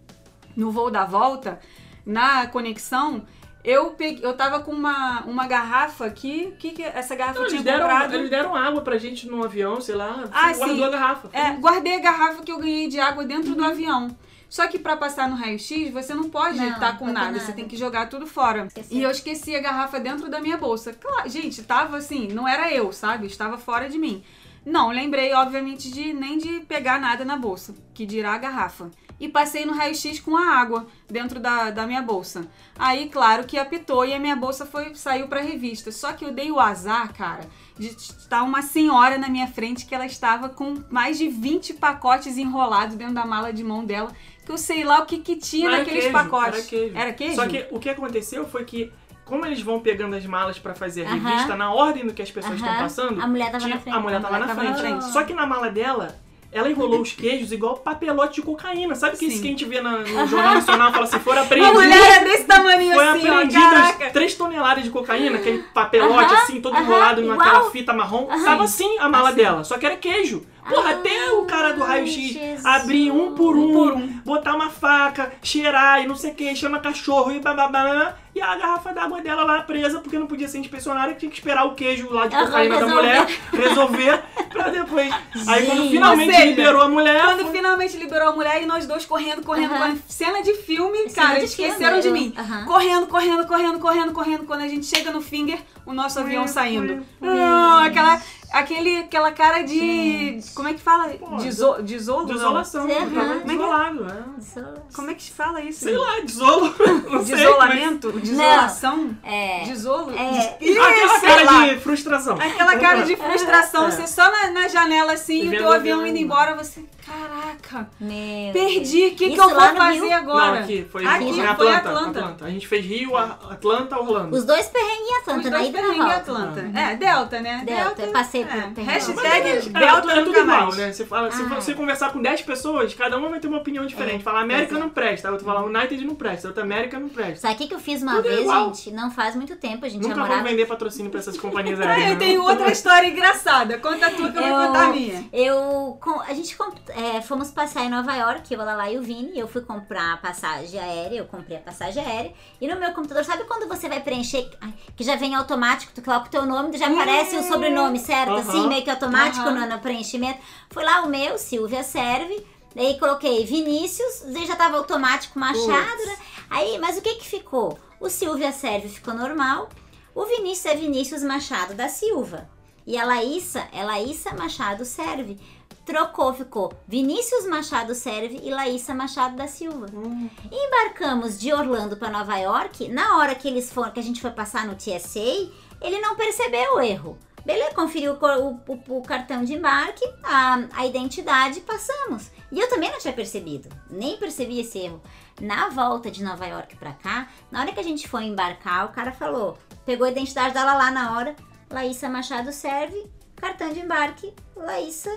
S3: No voo da volta, na conexão, eu peguei, eu tava com uma, uma garrafa aqui. Que que essa garrafa
S1: Não,
S3: eu
S1: eles,
S3: tinha
S1: deram,
S3: comprado?
S1: eles deram água pra gente no avião, sei lá.
S3: Ah,
S1: guardou
S3: sim.
S1: a garrafa.
S3: É, guardei a garrafa que eu ganhei de água dentro do avião. Só que pra passar no raio-x, você não pode
S2: Não,
S3: estar com
S2: não
S3: nada,
S2: pode
S3: você
S2: nada.
S3: tem que jogar tudo fora.
S2: Esqueceu.
S3: E eu esqueci a garrafa dentro da minha bolsa. Claro, gente, tava assim, não era eu, sabe? Estava fora de mim. Não, lembrei, obviamente, de nem de pegar nada na bolsa, que dirá a garrafa. E passei no raio-x com a água dentro da, da minha bolsa. Aí, claro que apitou e a minha bolsa foi saiu pra revista. Só que eu dei o azar, cara, de estar uma senhora na minha frente que ela estava com mais de 20 pacotes enrolados dentro da mala de mão dela, que eu sei lá o que que tinha
S1: Era
S3: naqueles
S1: queijo,
S3: pacotes.
S1: Era queijo.
S3: Era queijo?
S1: Só que o que aconteceu foi que, como eles vão pegando as malas pra fazer a
S2: Aham.
S1: revista na ordem do que as pessoas estão
S2: Aham.
S1: passando,
S2: A mulher tava
S1: tinha-
S2: na frente.
S1: a mulher tava,
S3: A mulher
S1: na,
S3: tava na
S1: frente.
S3: frente.
S1: Só que na mala dela, ela enrolou os queijos igual papelote de cocaína. Sabe que isso que a gente vê na- no Jornal Nacional fala assim, foram *laughs*
S3: A
S1: apreendidos.
S3: mulher é desse tamanho
S1: Foi
S3: assim,
S1: apreendidas. 3 toneladas de cocaína, aquele papelote
S2: Aham,
S1: assim, todo enrolado
S2: igual.
S1: naquela fita marrom.
S2: Aham.
S1: Tava assim a mala
S2: Assim.
S1: dela, só que era queijo. Porra,
S2: Ai,
S1: até o cara do raio-x abrir um por um,
S3: por um.
S1: botar uma faca, cheirar e não sei o que, chama cachorro e bababá. E a garrafa d'água dela lá presa, porque não podia ser inspecionária, tinha que esperar o queijo lá de cocaína da mulher resolver pra depois. Aí quando finalmente
S3: seja,
S1: liberou a mulher.
S3: Quando finalmente liberou a mulher e nós dois correndo, correndo,
S2: Aham.
S3: correndo. Cena de filme,
S2: Cena
S3: cara,
S2: de
S3: esqueceram
S2: filme,
S3: de mim.
S2: aham.
S3: Correndo, correndo, correndo, correndo, correndo. Quando a gente chega no finger, o nosso avião saindo. Ah, aquela, aquele, aquela cara de.
S2: Gente.
S3: Como é que fala?
S1: Pô,
S3: Desolo?
S1: Desolação, eu tava
S3: Como é que
S1: desolado. é.
S3: Como é que se fala isso?
S1: Sei lá, desolo. *laughs* Não *laughs* sei,
S3: Desolação?
S2: É.
S3: Desolo?
S2: É.
S1: Mas- Aquela cara
S3: lá.
S1: de frustração.
S3: Aquela cara de frustração,
S1: É.
S3: você só na, na janela assim, e o teu avião indo embora, você. Caraca,
S2: Meu
S3: perdi, o que, que eu vou fazer
S2: Rio?
S3: agora?
S1: Não, aqui, foi,
S3: Aqui,
S1: em
S3: foi
S1: Atlanta,
S3: Atlanta.
S1: A gente fez Rio, A- Atlanta, Orlando.
S2: Os dois perrengues em
S3: Os
S2: Atlanta, na
S3: dois
S2: e na
S3: perrengues. Atlanta. É, Delta, né?
S2: Delta, eu passei por
S3: é.
S2: perrengue.
S3: Hashtag
S2: Mas
S1: É,
S3: Delta
S1: é tudo
S3: nunca
S1: igual, né? Você fala, se
S2: Ah.
S1: você conversar com 10 pessoas, cada uma vai ter uma opinião diferente. Fala América
S2: é.
S1: não presta, outro fala United não presta, outra América não presta.
S2: Sabe o que, que eu fiz uma
S1: Tudo
S2: vez,
S1: igual.
S2: gente? Não faz muito tempo, a gente
S1: Nunca
S2: já
S1: vou
S2: morava...
S1: vender patrocínio pra essas companhias *laughs*
S3: Ah,
S1: aéreas.
S3: eu tenho outra história engraçada. Conta a tua que eu vou contar a minha.
S2: Eu, com- a gente comp- é, fomos passear em Nova York, eu, a Lala e o Vini, eu fui comprar a passagem aérea, eu comprei a passagem aérea, e no meu computador, sabe quando você vai preencher, que já vem automático, tu coloca o teu nome, já aparece o sobrenome certo,
S1: Aham.
S2: assim, meio que automático
S3: Aham.
S2: no, no preenchimento. Foi lá o meu, Silvia Serve, daí coloquei Vinícius, daí já tava automático Machado, né? Aí, mas o que que ficou? O Silvia Serve ficou normal, o Vinícius é Vinícius Machado da Silva. E a Laísa é Laísa Machado Serve. Trocou, ficou Vinícius Machado Serve e Laísa Machado da Silva.
S1: Hum.
S2: Embarcamos de Orlando para Nova York. Na hora que eles foram, que a gente foi passar no TSA, ele não percebeu o erro. Beleza, conferiu o, o- o- cartão de embarque, a, a identidade, passamos. E eu também não tinha percebido, nem percebi esse erro. Na volta de Nova York pra cá, na hora que a gente foi embarcar, o cara falou, pegou a identidade dela lá na hora, Laísa Machado serve, cartão de embarque, Laísa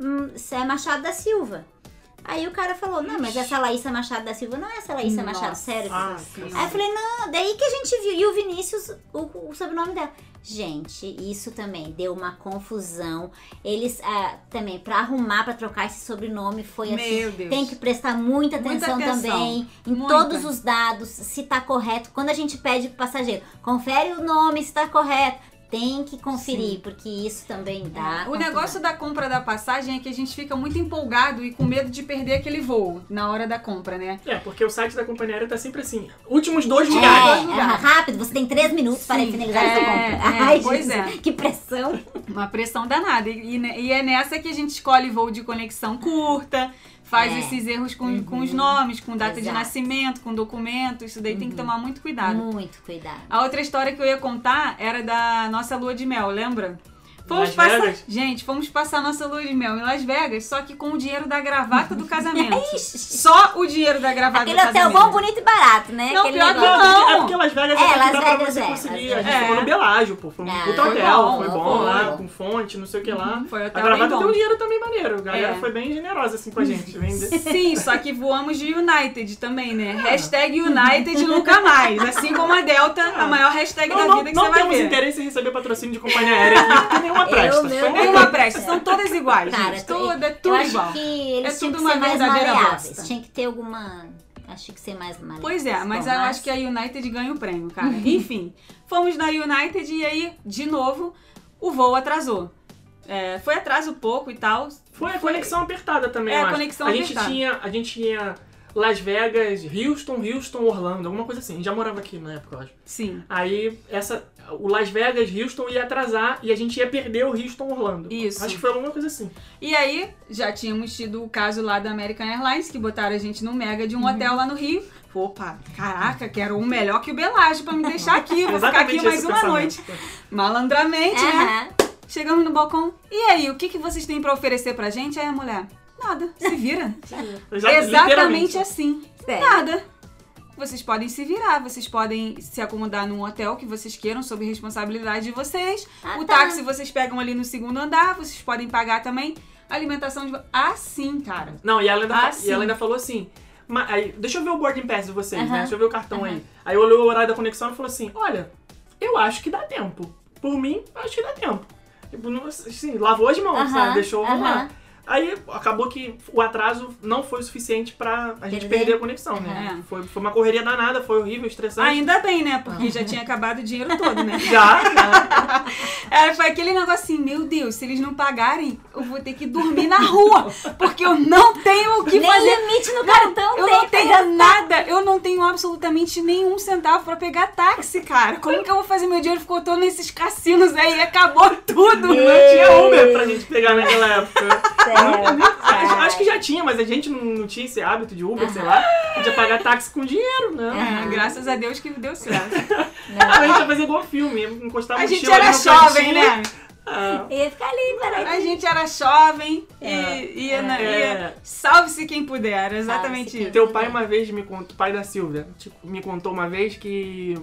S2: hum, Machado da Silva. Aí o cara falou, não, mas essa Laísa Machado da Silva não é essa Laísa Machado
S3: Nossa
S2: serve.
S1: Ah,
S3: Senhora.
S2: Aí eu falei, não, daí que a gente viu. E o Vinícius, o, o sobrenome dela. Gente, isso também deu uma confusão. Eles ah, também, pra arrumar, pra trocar esse sobrenome, foi assim.
S3: Meu Deus.
S2: Tem que prestar muita
S3: Muita
S2: atenção,
S3: atenção.
S2: também em
S3: Muita.
S2: todos os dados, se tá correto. Quando a gente pede pro passageiro, confere o nome se tá correto. Tem que conferir, porque isso também dá.
S3: O
S2: confusão.
S3: negócio da compra da passagem é que a gente fica muito empolgado e com medo de perder aquele voo na hora da compra, né?
S1: É, porque o site da companhia aérea tá sempre assim. Últimos dois
S2: É,
S1: lugares.
S2: é, rápido, você tem três minutos para
S3: Sim,
S2: finalizar
S3: é,
S2: essa compra.
S3: é, *laughs*
S2: Ai,
S3: pois
S2: Jesus,
S3: é.
S2: que pressão.
S3: Uma pressão danada. E, e- e é nessa que a gente escolhe voo de conexão curta, faz
S2: É.
S3: esses erros com, com os nomes, com data de
S2: Exato.
S3: nascimento, com documento. Isso daí tem que tomar muito cuidado.
S2: Muito cuidado.
S3: A outra história que eu ia contar era da nossa lua de mel, lembra? Fomos
S1: Las
S3: passar.
S1: Vegas?
S3: Gente, fomos passar nossa lua de mel em Las Vegas, só que com o dinheiro da gravata do *laughs* casamento. Só o dinheiro da gravata
S2: Aquele
S3: do
S2: hotel
S3: casamento.
S2: bom, bonito e barato, né?
S3: Não,
S2: Aquele
S3: pior que não.
S1: É porque Las Vegas
S2: É,
S1: é,
S2: Las
S1: que dá pra
S2: Vegas
S1: você
S2: é,
S1: conseguir. A gente
S3: Vegas.
S1: foi no Belágio, pô. Foi um
S2: Ah,
S1: puta hotel,
S3: bom,
S1: foi
S3: foi
S1: bom lá,
S2: bom.
S1: com fonte, não sei o que lá.
S3: Foi um
S1: a
S3: hotel
S1: gravata tem um
S3: bom.
S1: dinheiro também maneiro. A galera
S3: É.
S1: foi bem generosa assim com a gente. *laughs*
S3: Sim, só que voamos de United também, né? Hashtag United nunca mais. Assim como a Delta, a maior hashtag
S1: Não,
S3: da
S1: não,
S3: vida que
S1: não
S3: você vai
S1: temos
S3: ver.
S1: interesse em receber patrocínio de companhia aérea aqui, porque nenhuma presta.
S2: meu Deus.
S3: Nenhuma presta, são todas iguais,
S2: Cara,
S3: gente. Tudo, é
S2: eu
S3: tudo
S2: acho
S3: igual.
S2: que eles
S3: É
S2: tinham
S3: tudo
S2: que
S3: uma
S2: ser mais
S3: verdadeira bosta.
S2: Tinha que ter alguma. Acho que ser mais maleável.
S3: Pois é, mas eu acho que a United ganha o prêmio, cara. *laughs* Enfim, fomos na United e aí, de novo, o voo atrasou. É, foi atraso pouco e tal.
S1: Foi a conexão apertada também,
S3: É,
S1: eu
S3: a
S1: acho.
S3: conexão
S1: a gente
S3: apertada.
S1: tinha A gente tinha Las Vegas, Houston, Houston, Orlando, alguma coisa assim. A gente já morava aqui na época, eu acho.
S3: Sim.
S1: Aí, essa, o Las Vegas, Houston ia atrasar e a gente ia perder o Houston, Orlando.
S3: Isso.
S1: Acho que foi alguma coisa assim.
S3: E aí, já tínhamos tido o caso lá da American Airlines, que botaram a gente no mega de um
S1: Uhum.
S3: hotel lá no Rio. Opa, caraca, quero um melhor que o Belágio pra me deixar aqui. Vou ficar aqui mais uma
S1: pensamento.
S3: noite. Malandramente, né?
S2: Aham.
S3: Chegamos no balcão. E aí, o que, que vocês têm pra oferecer pra gente? Aí a mulher, nada, se vira. *laughs* Exatamente assim.
S2: Sério.
S3: Nada. Vocês podem se virar, vocês podem se acomodar num hotel que vocês queiram, sob responsabilidade de vocês.
S2: Ah,
S3: o
S2: tá.
S3: táxi vocês pegam ali no segundo andar, vocês podem pagar também. Alimentação de. Assim, cara.
S1: Não, e ela ainda,
S3: Ah,
S1: e
S3: sim.
S1: ela ainda falou assim. "Ma- aí, deixa eu ver o boarding pass de vocês, né? Deixa eu ver o cartão aí. Aí olhou o horário da conexão e falou assim: Olha, eu acho que dá tempo. Por mim, acho que dá tempo. Tipo, não- assim, lavou as mãos, sabe? Deixou rolar. Aí acabou que o atraso não foi o suficiente pra a gente
S2: Perder.
S1: perder a conexão, né?
S3: Aham.
S1: Foi, foi uma correria danada, foi horrível, estressante.
S3: Ainda bem, né? Porque já tinha acabado o dinheiro todo, né? *laughs*
S1: Já, já. *laughs*
S3: Era, foi aquele negócio assim, meu Deus, se eles não pagarem, eu vou ter que dormir na rua. Porque eu não tenho o que
S2: Nem
S3: fazer.
S2: limite no cartão
S3: Eu
S2: tem.
S3: não tenho nada, eu não tenho absolutamente nenhum centavo pra pegar táxi, cara. Como que eu vou fazer? Meu dinheiro ficou todo nesses cassinos aí e acabou tudo.
S1: Não tinha Uber pra gente pegar naquela época.
S2: Sério.
S1: Acho, acho que já tinha, mas a gente não, não tinha esse hábito de Uber, sei lá. A gente ia pagar táxi com dinheiro, né?
S3: É, graças a Deus que deu certo. *laughs*
S1: A gente ia fazer igual filme, ia encostar
S3: A
S1: mochila
S3: gente era jovem, né?
S1: Ah,
S2: Ia ficar ali, peraí.
S3: A gente era jovem e
S1: É.
S3: ia, na-
S1: É.
S3: ia- salve-se quem puder, exatamente isso.
S1: teu pai uma vez me contou, o pai da Silvia, tipo, me contou uma vez que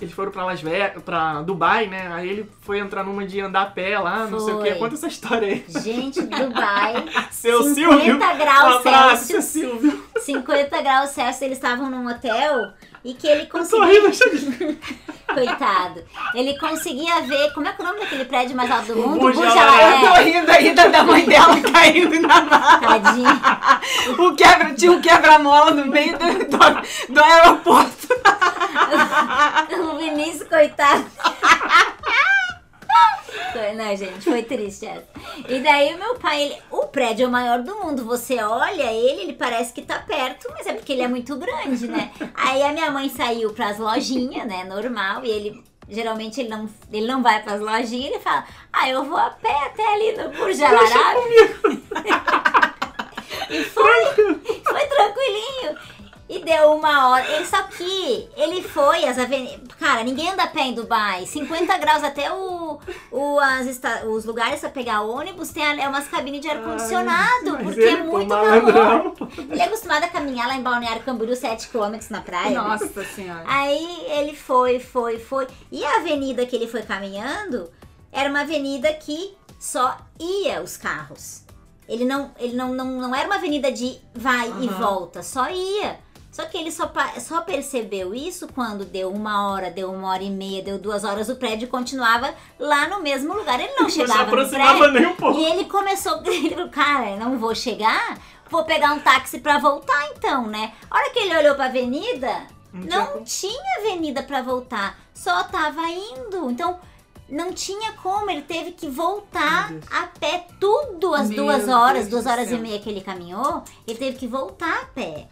S1: eles foram pra Las Vegas, pra Dubai, né? Aí ele foi entrar numa de andar a pé lá, não sei o.
S2: Foi.
S1: Conta essa história aí.
S2: Gente, Dubai, *laughs*
S1: Seu
S2: 50
S1: Silvio.
S2: graus
S1: um abraço,
S2: Celsius.
S1: seu Silvio.
S2: 50 graus Celsius, eles estavam num hotel e que ele
S1: Eu tô
S2: conseguia.
S1: rindo, *laughs*
S2: Coitado. Ele conseguia ver. Como é que é o nome daquele prédio mais alto do mundo?
S1: Arab.
S3: Eu tô rindo ainda da mãe dela caindo na mala.
S2: Tadinho.
S3: O quebra, tinha um quebra-mola no meio do, do, do aeroporto. *laughs*
S2: O Vinícius, coitado. *laughs* Foi- Não, gente, foi triste essa. E daí o meu pai, ele, o prédio é o maior do mundo. Você olha ele, ele parece que tá perto, mas é porque ele é muito grande, né? Aí a minha mãe saiu pras lojinhas, né? Normal, e ele. Geralmente ele não, ele não vai pras lojinhas, ele fala, ah, eu vou a pé até ali no Burj Al Arab. e foi. E deu uma hora. Ele, só que ele foi, as avenidas. Cara, ninguém anda a pé em Dubai. 50 graus até o, o, as esta- os lugares pra pegar ônibus tem a- é umas cabines de ar-condicionado. Porque
S1: ele,
S2: é muito calor. Ele é acostumado a caminhar lá em Balneário Camboriú 7km na praia.
S3: Nossa senhora.
S2: Aí ele foi, foi, foi. E a avenida que ele foi caminhando era uma avenida que só ia os carros. Ele não, ele não, não, não era uma avenida de vai e
S1: Aham.
S2: volta, só ia. Só que ele só, só percebeu isso quando deu uma hora, deu uma hora e meia, deu duas horas, o prédio continuava lá no mesmo lugar. Ele não
S1: Não se
S2: chegava
S1: aproximava
S2: prédio.
S1: nem um pouco.
S2: E ele começou, *laughs* ele falou, cara, não vou chegar, vou pegar um táxi pra voltar então, né? A hora que ele olhou pra avenida,
S1: Não
S2: não tinha avenida pra voltar, só tava indo. Então, não tinha como, ele teve que voltar a pé tudo as
S3: Meu
S2: duas horas,
S3: Deus
S2: duas horas e meia que ele caminhou, ele teve que voltar a pé.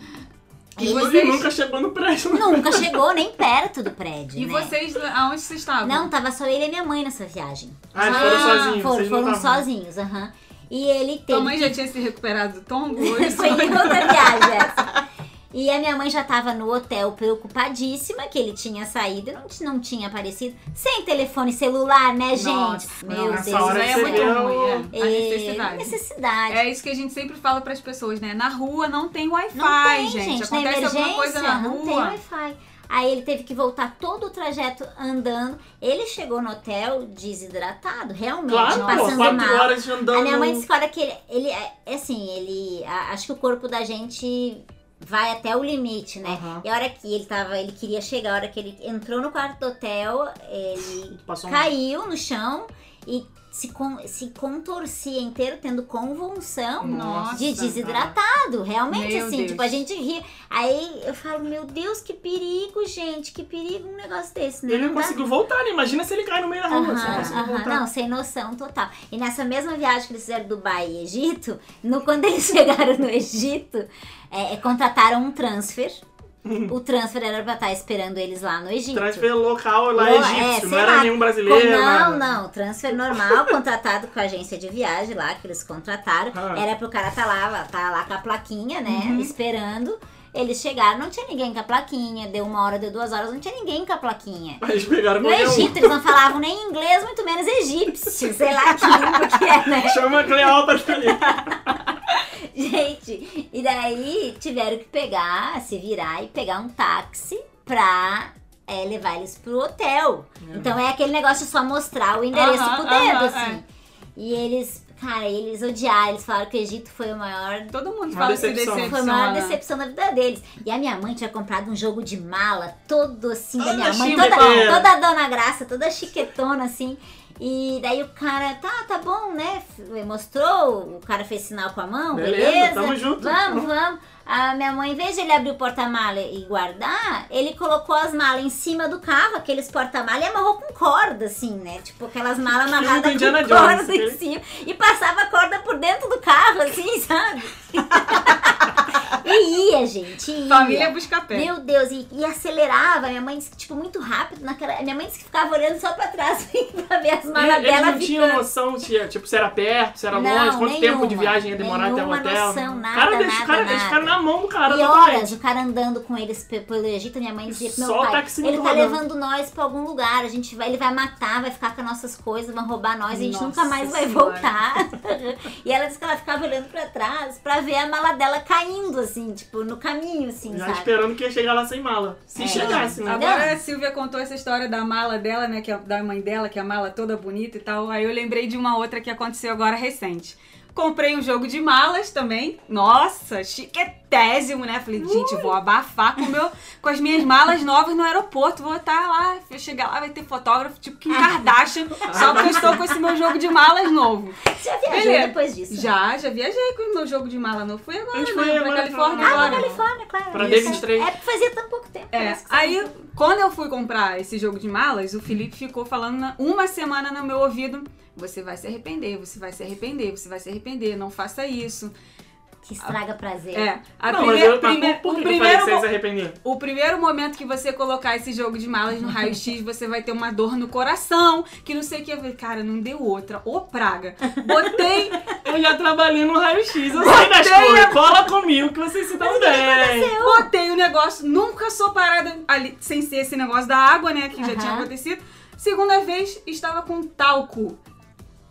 S3: E
S2: Ele
S3: vocês-
S1: nunca chegou no prédio. né?
S2: nunca chegou nem perto do prédio,
S3: E
S2: né?
S3: vocês, aonde vocês estavam?
S2: Não, tava só ele e minha mãe nessa viagem.
S1: Ah, eles
S3: Ah,
S1: foram sozinhos.
S2: Foram, foram sozinhos, aham. E ele teve
S3: Tua mãe
S2: que
S3: já tinha se recuperado do tombo? *laughs*
S2: Foi em outra viagem essa. E a minha mãe já tava no hotel preocupadíssima que ele tinha saído e não, não tinha aparecido. Sem telefone celular, né, gente?
S3: Nossa,
S2: Meu
S1: nessa
S2: Deus.
S1: hora
S3: Isso é muito ruim, é. A necessidade.
S2: necessidade.
S3: É isso que a gente sempre fala pras pessoas, né? Na rua não tem Wi-Fi,
S2: Não tem,
S3: gente.
S2: gente. Na
S3: Acontece alguma coisa na
S2: não tem
S3: rua.
S2: Wi-Fi. Aí ele teve que voltar todo o trajeto andando. Ele chegou no hotel desidratado, realmente,
S1: Claro,
S2: passando
S1: quatro
S2: mal.
S1: horas andando.
S2: A minha mãe disse que a hora que ele, ele é é assim, ele, a- acho que o corpo da gente vai até o limite, né?
S1: Aham.
S2: E a hora que ele tava, ele queria chegar, a hora que ele entrou no quarto do hotel, ele
S1: Passou um-
S2: caiu no chão e se, con- se contorcia inteiro, tendo convulsão
S3: Nossa,
S2: de desidratado. Realmente,
S3: Meu
S2: assim,
S3: Deus.
S2: tipo, a gente ri. Aí eu falo, meu Deus, que perigo, gente, que perigo um negócio desse, né?
S1: Ele não
S2: dá-
S1: conseguiu voltar, né? Imagina se ele cai no meio da rua. Não conseguiu
S2: aham,
S1: voltar.
S2: Não, sem noção total. E nessa mesma viagem que eles fizeram Dubai e Egito, no, quando eles *laughs* chegaram no Egito, é, é, contrataram um transfer. O transfer era pra estar esperando eles lá no Egito.
S1: Transfer local lá
S2: Lo- é,
S1: egípcio,
S2: sei
S1: não era
S2: lá,
S1: nenhum brasileiro.
S2: Não, não, transfer normal, *laughs* contratado com a agência de viagem lá, que eles contrataram.
S1: Ah.
S2: Era pro cara tá lá, tá lá com a plaquinha, né?
S1: Uhum.
S2: Esperando. Eles chegaram, não tinha ninguém com a plaquinha. Deu uma hora, deu duas horas, não tinha ninguém com a plaquinha.
S1: Eles pegaram
S2: No
S1: um.
S2: Egito, eles não falavam nem inglês, muito menos egípcio. *laughs* Sei lá que língua que é, né?
S1: Chama Cleópatra ali. *laughs*
S2: Gente, e daí tiveram que pegar, se virar e pegar um táxi pra é, levar eles pro hotel. Então é aquele negócio de só mostrar o endereço
S3: Aham,
S2: com o dedo,
S3: aham,
S2: assim. E eles, cara, eles odiaram, eles falaram que o Egito foi o maior.
S3: Todo mundo fala que se
S1: decepção.
S2: Foi a maior decepção da vida deles. E a minha mãe tinha comprado um jogo de mala, todo assim, da
S1: Toda
S2: minha mãe, toda,
S1: é.
S2: toda dona graça, toda chiquetona, assim. E daí o cara, tá, tá bom, né? Mostrou, o cara fez sinal com a mão,
S1: Beleza,
S2: beleza.
S1: tamo junto.
S2: Vamos, vamos. A minha mãe, em vez de ele abrir o porta-mala e guardar, ele colocou as malas em cima do carro, aqueles porta-mala, e amarrou com corda, assim, né? Tipo, aquelas malas amarradas com corda
S1: Jones,
S2: em
S1: aquele-
S2: cima. E passava a corda por dentro do carro, assim, sabe? *laughs* e ia, gente, ia.
S3: Família busca pé.
S2: Meu Deus, e, e acelerava. Minha mãe disse que, tipo, muito rápido naquela. Minha mãe disse que ficava olhando só pra trás *laughs* pra ver as malas
S1: Eles
S2: dela
S1: não tinham
S2: ficando.
S1: noção, tia, tipo, se era perto, se era
S2: Não,
S1: longe, quanto tempo de
S2: nenhuma.
S1: viagem ia demorar até o
S2: Nenhuma
S1: hotel.
S2: noção, nada,
S1: cara, deixa,
S2: nada,
S1: o cara,
S2: nada.
S1: ficaram na mão do cara
S2: E
S1: totalmente.
S2: horas, o cara andando com eles pe- pelo Egito, minha mãe dizia pro meu
S1: Só o
S2: pai, ele tá
S1: rodando.
S2: levando nós pra algum lugar, a gente vai, ele vai matar, vai ficar com as nossas coisas, vão roubar nós, a gente
S3: Nossa
S2: nunca mais vai
S3: Senhora.
S2: voltar. *laughs* e ela disse que ela ficava olhando pra trás pra ver a mala dela caindo, assim, tipo, no caminho, assim,
S1: Já
S2: sabe?
S1: esperando que ia chegar lá sem mala. Se
S2: É.
S1: chegasse, né?
S3: Agora a Silvia contou essa história da mala dela, né? Que é da mãe dela, que é a mala toda bonita e tal. Aí eu lembrei de uma outra que aconteceu agora recente. Comprei um jogo de malas também. Nossa, chiquetésimo, né? Falei, gente, vou abafar com, meu, com as minhas malas novas no aeroporto. Vou estar lá, vou chegar lá, vai ter fotógrafo, tipo Kim Kardashian, só porque eu estou com esse meu jogo de malas novo.
S2: Você já viajou
S3: Beleza.
S2: depois disso?
S3: Já, já viajei com o meu jogo de mala novo. Fui agora, né,
S1: foi
S3: pra
S1: agora
S3: Califórnia
S1: pra-
S2: Ah,
S3: agora.
S2: na Califórnia, claro.
S1: Pra
S2: Isso.
S1: D23.
S2: É, porque fazia tão pouco tempo.
S3: É, aí quando eu fui comprar esse jogo de malas, o Felipe ficou falando na- uma semana no meu ouvido: você vai se arrepender, você vai se arrepender, você vai se arrepender, não faça isso.
S2: Que estraga prazer.
S3: É, a
S1: não,
S3: primeira,
S1: mas eu, mas
S3: prime-
S1: por, por
S3: o,
S1: que falei
S3: primeiro,
S1: que você ia
S3: mo-
S1: se arrepender?
S3: o primeiro momento que você colocar esse jogo de malas no raio-x, *laughs* você vai ter uma dor no coração, que não sei o que. Eu falei, cara, não deu outra. Ô praga. Botei,
S1: Eu já trabalhei no raio-x, eu sei das
S3: Botei
S1: coisas.
S3: a-
S1: Cola comigo que vocês se dão bem.
S3: botei o negócio, nunca sou parada ali, sem ser esse negócio da água, né, que já tinha acontecido. Segunda vez, estava com talco.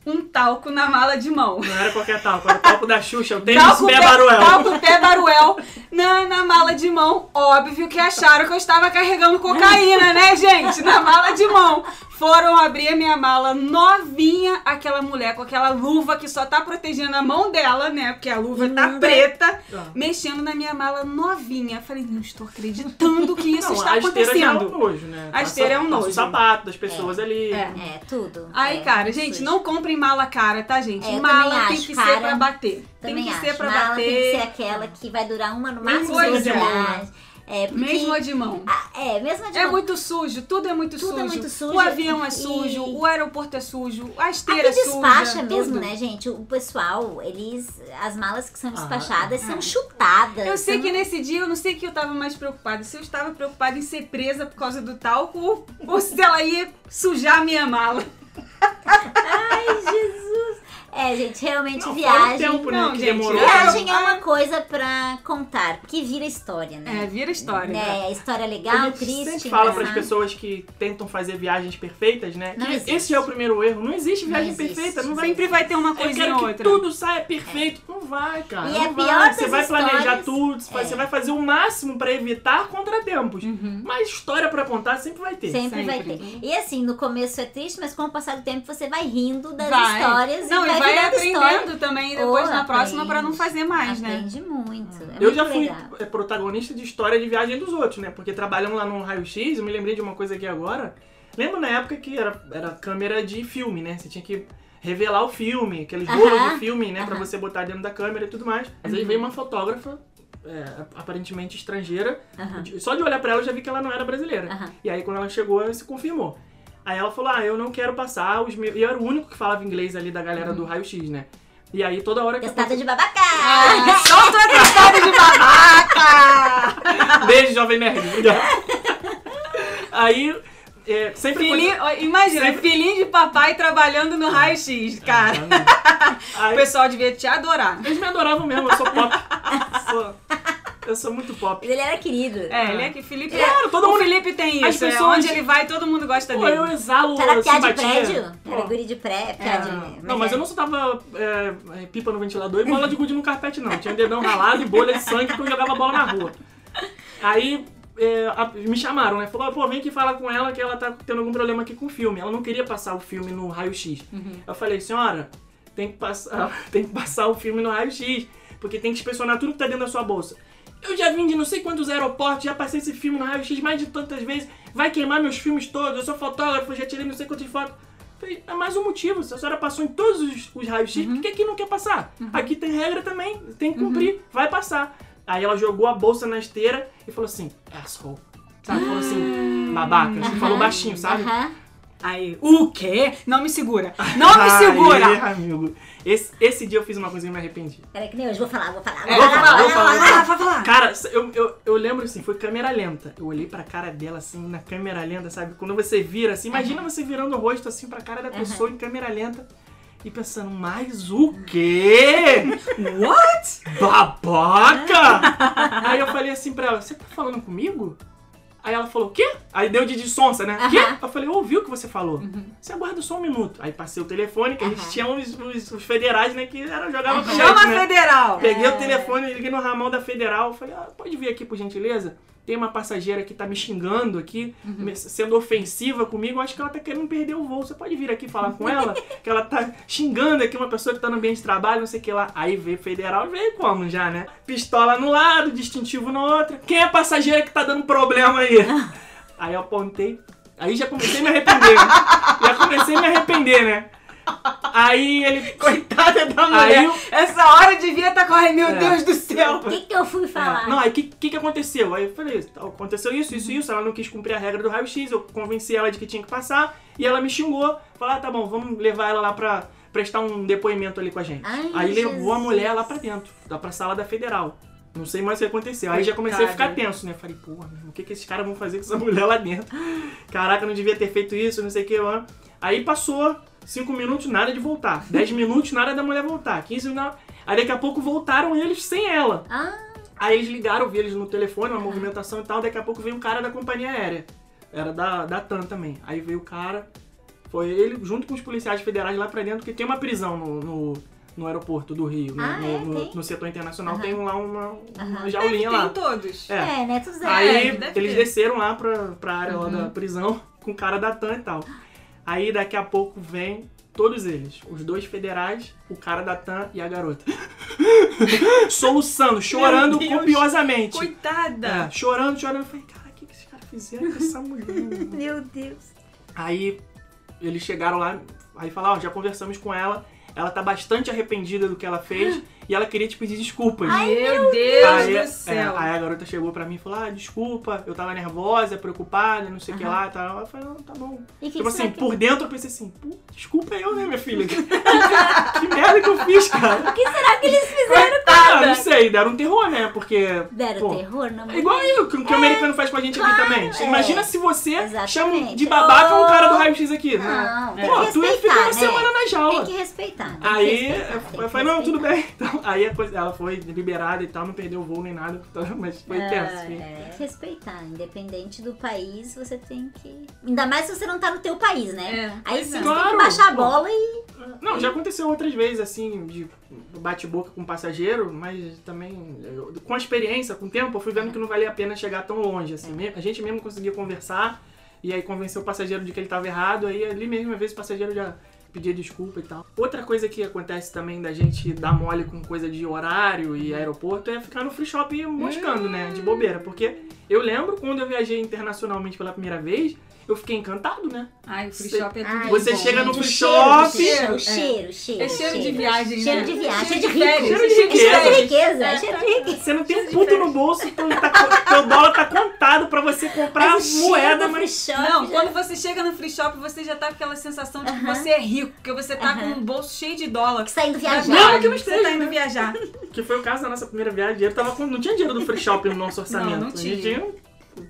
S3: Um talco na mala de mão.
S1: Não era qualquer talco, era o talco da Xuxa, o tênis
S3: Talco
S1: pé
S3: pé,
S1: baruel.
S3: talco pé baruel na, na mala de mão. Óbvio que acharam que eu estava carregando cocaína, né, gente? Na mala de mão. Foram abrir a minha mala novinha, aquela mulher com aquela luva que só tá protegendo a mão dela, né? Porque a luva tá preta,
S1: Ah.
S3: mexendo na minha mala novinha. Falei, não estou acreditando que isso
S1: Não,
S3: está
S1: a esteira já é um
S3: acontecendo.
S1: nojo, né?
S3: A esteira é um nojo.
S1: o sapato das pessoas ali.
S3: É.
S2: É, tudo.
S3: Aí,
S2: É,
S3: cara, gente, não comprem mala cara, tá, gente?
S2: É,
S3: mala tem
S2: acho,
S3: que
S2: cara.
S3: ser pra bater. Tem que
S2: acho.
S3: ser pra
S2: Mala
S3: bater.
S2: tem que ser aquela que vai durar uma no máximo duas
S3: de mão,
S2: viagens. É, porque...
S3: Mesmo a de mão.
S2: Ah, é, mesmo a de
S3: É
S2: mão.
S3: muito sujo, tudo é muito
S2: Tudo
S3: sujo.
S2: é muito sujo.
S3: O avião é
S2: E-
S3: sujo, o aeroporto é sujo, a esteira
S2: Aqui
S3: é suja.
S2: despacha mesmo,
S3: tudo.
S2: né, gente? O pessoal, eles. As malas que são
S1: Ah,
S2: despachadas
S3: é.
S2: são chutadas.
S3: Eu sei
S2: são-
S3: que nesse dia eu não sei que eu tava mais preocupada. Se eu estava preocupada em ser presa por causa do talco ou- ou se ela ia sujar a minha mala.
S2: Ai, Jesus! É, gente, realmente
S1: Não, fora o
S2: viagem.
S1: tempo, né,
S3: Não,
S1: que
S3: gente,
S1: demorou.
S2: Viagem é
S3: Ah.
S2: uma coisa pra contar, que vira história,
S3: É,
S2: né?
S3: vira história.
S2: É, história
S1: A
S2: legal,
S1: gente
S2: triste,
S1: sempre fala para as pessoas que tentam fazer viagens perfeitas, né?
S2: Não
S1: que
S2: existe.
S1: esse é o primeiro erro. Não existe
S2: Não
S1: viagem
S2: existe.
S1: perfeita. Não vai
S3: Sempre vai ter uma
S1: Eu
S3: ou
S1: que
S3: outra.
S1: tudo saia perfeito. Não vai, cara.
S2: E
S1: não
S2: a
S1: vai.
S2: pior
S1: Você vai planejar tudo, você vai-
S2: É.
S1: você vai fazer o máximo pra evitar contratempos.
S2: Uhum.
S1: Mas história pra contar sempre vai ter.
S2: Sempre, vai
S3: Sempre.
S2: ter. E assim, no começo é triste, mas com o passar do tempo você vai rindo das
S3: Vai.
S2: histórias
S3: Não,
S2: e
S3: e
S2: vai,
S3: vai aprendendo
S2: história.
S3: também depois na próxima
S2: aprende.
S3: pra não fazer mais, né?
S2: Aprende muito. É
S1: Eu
S2: muito
S1: já fui
S2: legal.
S1: é, protagonista de história de viagem dos outros, né? Porque trabalhando lá no Raio X, eu me lembrei de uma coisa aqui agora. Lembro na época que era, era câmera de filme, né? Você tinha que revelar o filme, aqueles rolos de filme, né? Pra
S2: aham.
S1: você botar dentro da câmera e tudo mais. Mas aí veio uma fotógrafa, é, aparentemente estrangeira. De- Só de olhar pra ela eu já vi que ela não era brasileira.
S2: Aham.
S1: E aí quando ela chegou, se confirmou. Aí ela falou: Ah, eu não quero passar os meus. E eu era o único que falava inglês ali da galera do Raio X, né? E aí toda hora que
S2: Testada de babaca!
S3: Ah, Solta o atestado de babaca!
S1: Beijo, Jovem Nerd. Aí, é, sempre
S3: Filhinho, imagina,
S1: Sempre-
S3: filhinho de papai trabalhando no raio-x, cara. O
S1: Aí,
S3: pessoal devia te adorar.
S1: eles me adoravam mesmo, eu sou pop. *laughs* Sou- eu sou muito pop.
S2: Ele era querido.
S3: É, ele é que Felipe.
S1: Claro, todo
S3: o
S1: mundo-
S3: Felipe tem
S1: as
S3: isso. é,
S1: pessoas-
S3: onde ele vai, todo mundo gosta
S1: Pô,
S3: dele.
S1: eu exalo
S2: Era piá de prédio?
S1: Pô,
S2: Era guri de pré, piá
S1: é,
S2: de...
S1: Não, mas
S2: é.
S1: eu não soltava é, é, pipa no ventilador e bola de gude no carpete, não. Tinha dedão ralado e bolha de sangue que eu jogava bola na rua. Aí é, a- me chamaram, né? Falou, pô, vem aqui falar com ela que ela tá tendo algum problema aqui com o filme. Ela não queria passar o filme no raio-x. Eu falei, senhora, tem que, passar, *laughs* tem que passar o filme no raio-x, porque tem que inspecionar tudo que tá dentro da sua bolsa. Eu já vim de não sei quantos aeroportos, já passei esse filme no raio-x mais de tantas vezes, vai queimar meus filmes todos, eu sou fotógrafo, já tirei não sei quantas fotos. Falei, é mais um motivo, se a senhora passou em todos os, os raios-x, por que aqui não quer passar? Aqui tem regra também, tem que cumprir, vai passar. Aí ela jogou a bolsa na esteira e falou assim, asshole. Sabe? Falou assim, babaca. Assim, falou baixinho, sabe?
S3: Aí, o quê? Não me segura. Não me *laughs* segura.
S1: amigo. Esse, esse dia eu fiz uma coisa e me arrependi.
S2: Peraí que nem hoje, vou falar, vou falar.
S3: É,
S1: Vou falar, vou falar, vou falar.
S3: vai falar.
S1: Cara, eu, eu, eu lembro assim, foi câmera lenta. Eu olhei pra cara dela assim, na câmera lenta, sabe? Quando você vira assim, imagina você virando o rosto assim pra cara da pessoa em câmera lenta e pensando, mas o quê? *laughs*
S3: What?
S1: Babaca! *laughs* Aí eu falei assim pra ela, você tá falando comigo? Aí ela falou, o quê? Aí deu de, de sonsa, né? Quê?
S2: Aham.
S1: Eu falei, ouvi o que você falou. Você aguarda só um minuto. Aí passei o telefone, que a gente tinha os, os- os federais, né? Que era, jogavam com
S3: Chama
S1: né?
S3: federal.
S1: Peguei
S2: É.
S1: o telefone, liguei no ramão da Federal, falei, ah, pode vir aqui por gentileza? Tem uma passageira que tá me xingando aqui,
S2: Uhum.
S1: sendo ofensiva comigo, acho que ela tá querendo perder o voo. Você pode vir aqui falar com ela? *laughs* que ela tá xingando aqui uma pessoa que tá no ambiente de trabalho, não sei o que lá. Aí veio Federal veio como já, né? Pistola no lado, distintivo no outro. Quem é a passageira que tá dando problema aí? *laughs* aí eu apontei. Aí já comecei a me arrepender. né? já comecei a me arrepender, né? Aí ele.
S3: Coitada da mulher.
S1: eu-
S3: Essa hora devia estar com. Ai, meu
S1: É.
S3: Deus do céu.
S2: O que que eu fui falar?
S1: É. Não, aí o que, que, que aconteceu? Aí eu falei, tá, aconteceu isso, isso, isso. Ela não quis cumprir a regra do raio-x, eu convenci ela de que tinha que passar. E ela me xingou. Falei, ah, tá bom, vamos levar ela lá pra prestar um depoimento ali com a gente.
S2: Ai,
S1: aí levou a
S2: Jesus.
S1: mulher lá pra dentro, lá pra sala da federal. Não sei mais o que aconteceu. Aí já comecei a ficar tenso, né? Falei, porra, meu irmão, o que, que esses caras vão fazer com essa *laughs* mulher lá dentro? Caraca, não devia ter feito isso, não sei o que lá. Aí passou 5 minutos, nada de voltar. 10 minutos, nada da mulher voltar. 15 minutos. Aí daqui a pouco voltaram eles sem ela.
S2: Ah,
S1: Aí eles ligaram, vi eles no telefone, uma movimentação e tal. Daqui a pouco veio um cara da companhia aérea. Era da, da TAM também. Aí veio o cara, foi ele junto com os policiais federais lá pra dentro, que tem uma prisão no, no, no aeroporto do Rio, né?
S2: Ah,
S1: no,
S2: é?
S1: no,
S2: Tem?
S1: no setor internacional
S2: Aham.
S1: tem lá uma, uma
S2: Aham.
S1: jaulinha
S3: Tem
S1: lá.
S3: todos.
S1: É.
S2: é, né? Tudo.
S1: Aí
S3: deve
S1: eles
S3: ter.
S1: desceram lá pra, pra área lá
S2: Uhum.
S1: da prisão *laughs* com o cara da TAM e tal. Aí daqui a pouco vem todos eles, os dois federais, o cara da TAM e a garota. *laughs* Soluçando, chorando copiosamente.
S3: Coitada.
S1: É, chorando, chorando. Eu falei, cara, o que, que esses caras fizeram com essa mulher? *laughs* mano?"
S2: Meu Deus.
S1: aí eles chegaram lá, aí falaram, ó, já conversamos com ela, ela tá bastante arrependida do que ela fez e ela queria te pedir desculpas.
S3: Meu Deus
S1: aí,
S3: do
S1: é,
S3: céu.
S1: aí a garota chegou pra mim e falou: Ah, desculpa, eu tava nervosa, preocupada, não sei o que lá e tal. Eu falei, não, tá bom.
S2: E que
S1: tipo
S2: que
S1: assim,
S2: será que-
S1: por dentro eu pensei assim, desculpa eu, né, minha filha? que, *laughs* que merda que eu fiz, cara?
S2: O que será que eles fizeram?
S1: Ah, não sei, deram um terror, né? Porque.
S2: Deram
S1: pô,
S2: terror? Não,
S1: É igual o que, o que o americano faz com a gente aqui
S2: claro,
S1: também.
S2: é.
S1: Imagina se você
S2: Exatamente.
S1: chama de babaca um cara do raio-x aqui. né?
S2: Não, tem
S1: Pô,
S2: que
S1: tu ia ficar uma
S2: né?
S1: semana na jaula.
S2: Tem que respeitar. tem que
S1: Aí
S2: respeitar,
S1: eu
S2: que
S1: falei, não, tudo bem. *laughs* Então, *laughs* aí a coisa- ela foi liberada e tal, não perdeu o voo nem nada, *laughs* mas foi
S2: Ah,
S1: tenso. assim.
S2: é, Tem que respeitar. Independente do país, você tem que. Ainda mais se você não tá no teu país, né?
S3: É,
S2: Aí sim,
S3: é.
S2: você tem
S1: Claro,
S2: que baixar a bola e.
S1: Não, já aconteceu outras vezes, assim, de bate-boca com passageiro, mas também, eu- com a experiência, com o tempo, eu fui vendo que não valia a pena chegar tão longe, assim. Me- A gente mesmo conseguia conversar e aí convencer o passageiro de que ele estava errado, aí ali mesmo, às vezes, o passageiro já pedia desculpa e tal. Outra coisa que acontece também da gente dar mole com coisa de horário e aeroporto é ficar no free shop moscando, né, de bobeira, porque eu lembro quando eu viajei internacionalmente pela primeira vez, eu fiquei encantado, né?
S3: Ai, o free
S1: Você-
S3: shop é tudo.
S2: Ai,
S1: Você
S2: bom,
S1: chega no free
S2: cheiro,
S1: shop-
S2: O cheiro,
S3: É.
S2: o cheiro, cheiro.
S3: É cheiro de viagem,
S2: Cheiro
S3: né?
S2: de viagem,
S3: Cheiro
S2: cheiro de rico.
S1: Cheiro de
S2: Cheiro de
S1: riqueza.
S2: riqueza.
S3: É.
S2: Cheiro de riqueza.
S1: Você não tem um puto no bolso, teu, tá, teu dólar tá contado pra você comprar
S2: Mas cheiro
S1: moeda, mas.
S2: shop
S3: Não,
S2: já-
S3: quando você chega no free shop, você já tá com aquela sensação de que
S2: Aham.
S3: você é rico, porque você tá
S2: Aham.
S3: com um bolso cheio de dólar.
S2: que saindo
S3: Pra
S2: viajar.
S1: Não, que
S3: você tá indo
S1: né?
S3: viajar.
S1: Que foi o caso da nossa primeira viagem. Dinheiro tava com... Não tinha dinheiro do free shop no nosso orçamento.
S3: Não, não tinha.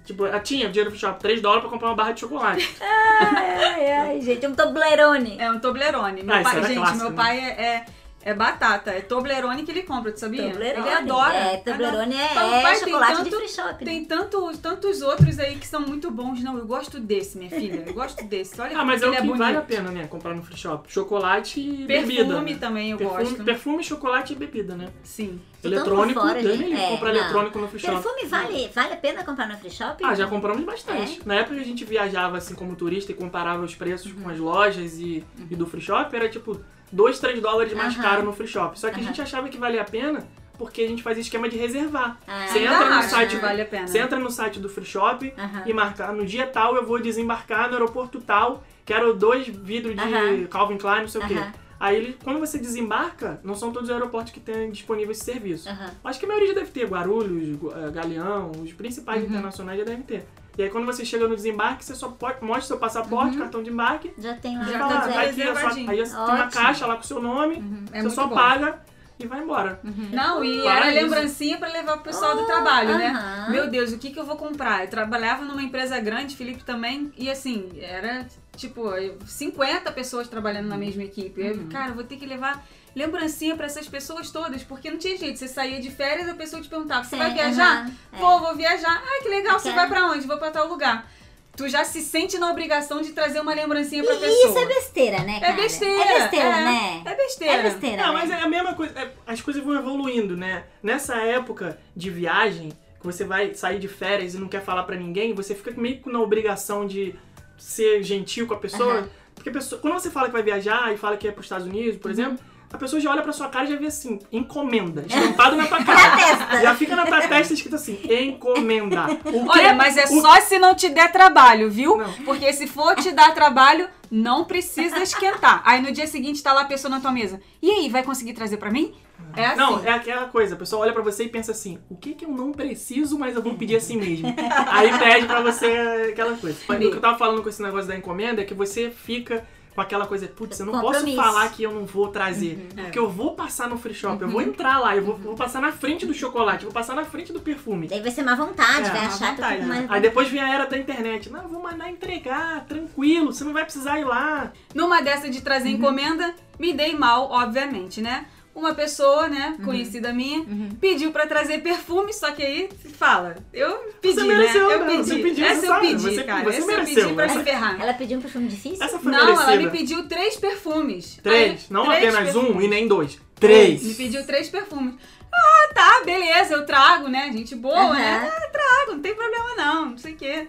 S1: Tipo, ah, tinha dinheiro do free shop, 3 dólares pra comprar uma barra de chocolate. *laughs*
S2: Ai, ai, ai, gente, um Toblerone.
S3: É um Toblerone. Meu
S1: Ah,
S3: pai, gente,
S1: clássico,
S3: meu
S1: né?
S3: pai é, é, é batata. É Toblerone que ele compra, tu sabia?
S2: Toblerone.
S3: Ele adora.
S2: É, Toblerone é,
S3: Fala,
S2: é
S3: pai, tem
S2: chocolate de
S3: tanto-
S2: free shop. né?
S3: Tem tanto, tantos outros aí que são muito bons. Não, eu gosto desse, minha filha. Eu gosto desse. Olha
S1: Ah, mas é o que
S3: bonito.
S1: vale a pena, né? Comprar no free shop. Chocolate e
S3: Perfume
S1: bebida. né?
S3: também eu
S1: perfume,
S3: gosto.
S1: Perfume, chocolate e bebida, né?
S3: Sim.
S1: Eletrônico,
S2: fora, É,
S1: comprar
S2: não.
S1: eletrônico no free shop.
S2: Perfume vale, vale a pena comprar no free shop?
S1: Ah, já compramos bastante.
S2: É?
S1: Na época que a gente viajava assim como turista e comparava os preços com as lojas e, e do free shop, era tipo 2, 3 dólares mais
S2: Aham.
S1: caro no free shop. Só que a
S2: Aham.
S1: gente achava que valia a pena porque a gente fazia esquema de reservar.
S2: Ah,
S1: Você entra no site,
S3: vale a pena.
S1: Você entra no site do free shop
S2: Aham.
S1: e marca no dia tal eu vou desembarcar no aeroporto tal, quero dois vidros de. Calvin Klein, não sei o quê. Aí ele, quando você desembarca, não são todos os aeroportos que têm disponível esse serviço. Acho que a maioria já deve ter, Guarulhos, Gu- eh, Galeão, os principais
S2: Uhum.
S1: internacionais já devem ter. E aí quando você chega no desembarque, você só pode, mostra seu passaporte,
S2: Uhum.
S1: cartão de embarque,
S2: Já tem lá.
S3: Já
S1: fala,
S3: tá
S1: ah,
S3: tudo
S1: tá aqui, sua, aí tem uma caixa lá com o seu nome,
S3: É
S1: você só
S3: bom.
S1: paga e vai embora.
S3: Não, e
S1: Para
S3: era
S1: isso.
S3: lembrancinha pra levar pro pessoal do trabalho, né?
S2: aham.
S3: Meu Deus, o que que eu vou comprar? Eu trabalhava numa empresa grande, Felipe também, e assim, era tipo 50 pessoas trabalhando na mesma equipe. Eu, cara, eu vou ter que levar lembrancinha pra essas pessoas todas, porque não tinha jeito. Você saía de férias, a pessoa te perguntava: "Você
S2: Sim,
S3: vai viajar?"
S2: aham, é.
S3: Vou, vou viajar. Ah, que legal, você
S2: quero.
S3: vai pra onde? Vou pra tal lugar. Tu já se sente na obrigação de trazer uma lembrancinha pra
S2: E
S3: pessoa.
S2: isso é besteira, né,
S3: É
S2: cara?
S3: besteira.
S2: É besteira,
S3: é,
S2: né?
S3: É besteira.
S2: É besteira,
S1: Não,
S2: né?
S1: mas é a mesma coisa, é, as coisas vão evoluindo, né? Nessa época de viagem, que você vai sair de férias e não quer falar pra ninguém, você fica meio que na obrigação de ser gentil com a pessoa.
S2: Aham.
S1: Porque a pessoa, quando você fala que vai viajar e fala que é pros Estados Unidos,
S2: Uhum.
S1: por exemplo, a pessoa já olha pra sua cara e já vê assim, encomenda, estampado na tua cara. *laughs* Já fica na tua testa escrito assim, encomenda.
S3: Olha, mas é
S1: O-
S3: só se não te der trabalho, viu?
S1: Não.
S3: Porque se for te dar trabalho, não precisa esquentar. Aí no dia seguinte tá lá a pessoa na tua mesa. E aí, vai conseguir trazer pra mim? É assim.
S1: Não, é aquela coisa, a pessoa olha pra você e pensa assim, o que que eu não preciso, mas eu vou pedir assim mesmo. Aí pede pra você aquela coisa. O que eu tava falando com esse negócio da encomenda é que você fica com aquela coisa, putz, eu não posso falar que eu não vou trazer. Porque eu vou passar no free shop, eu vou entrar lá, eu vou, vou passar na frente do chocolate, vou passar na frente do perfume.
S2: Daí vai ser má vontade,
S1: É,
S2: vai
S1: má
S2: achar
S3: vontade,
S2: tô mais...
S1: Aí depois vem a era da internet. Não, eu vou mandar entregar, tranquilo, você não vai precisar ir lá.
S3: Numa dessa de trazer encomenda, me dei mal, obviamente, né? Uma pessoa, né, conhecida minha, pediu pra trazer perfume, só que aí fala, eu pedi,
S1: Você mereceu,
S3: né? Eu
S1: né?
S3: pedi.
S1: Você pediu,
S3: Essa
S1: você
S3: eu
S1: sabe.
S3: pedi,
S1: Você-
S3: cara.
S1: você
S3: Essa
S1: mereceu,
S3: eu pedi pra
S1: né?
S3: se ferrar.
S2: Ela pediu um perfume difícil?
S1: Essa foi
S3: Não, ela
S1: merecida.
S3: me pediu três perfumes.
S1: Três,
S3: Aí,
S1: não
S3: três
S1: apenas um
S3: perfumes.
S1: e nem dois. Três.
S3: Me pediu três perfumes. Ah, tá, beleza, eu trago, né? Gente boa,
S2: Aham.
S3: né? Ah, trago, não tem problema não, não sei o quê.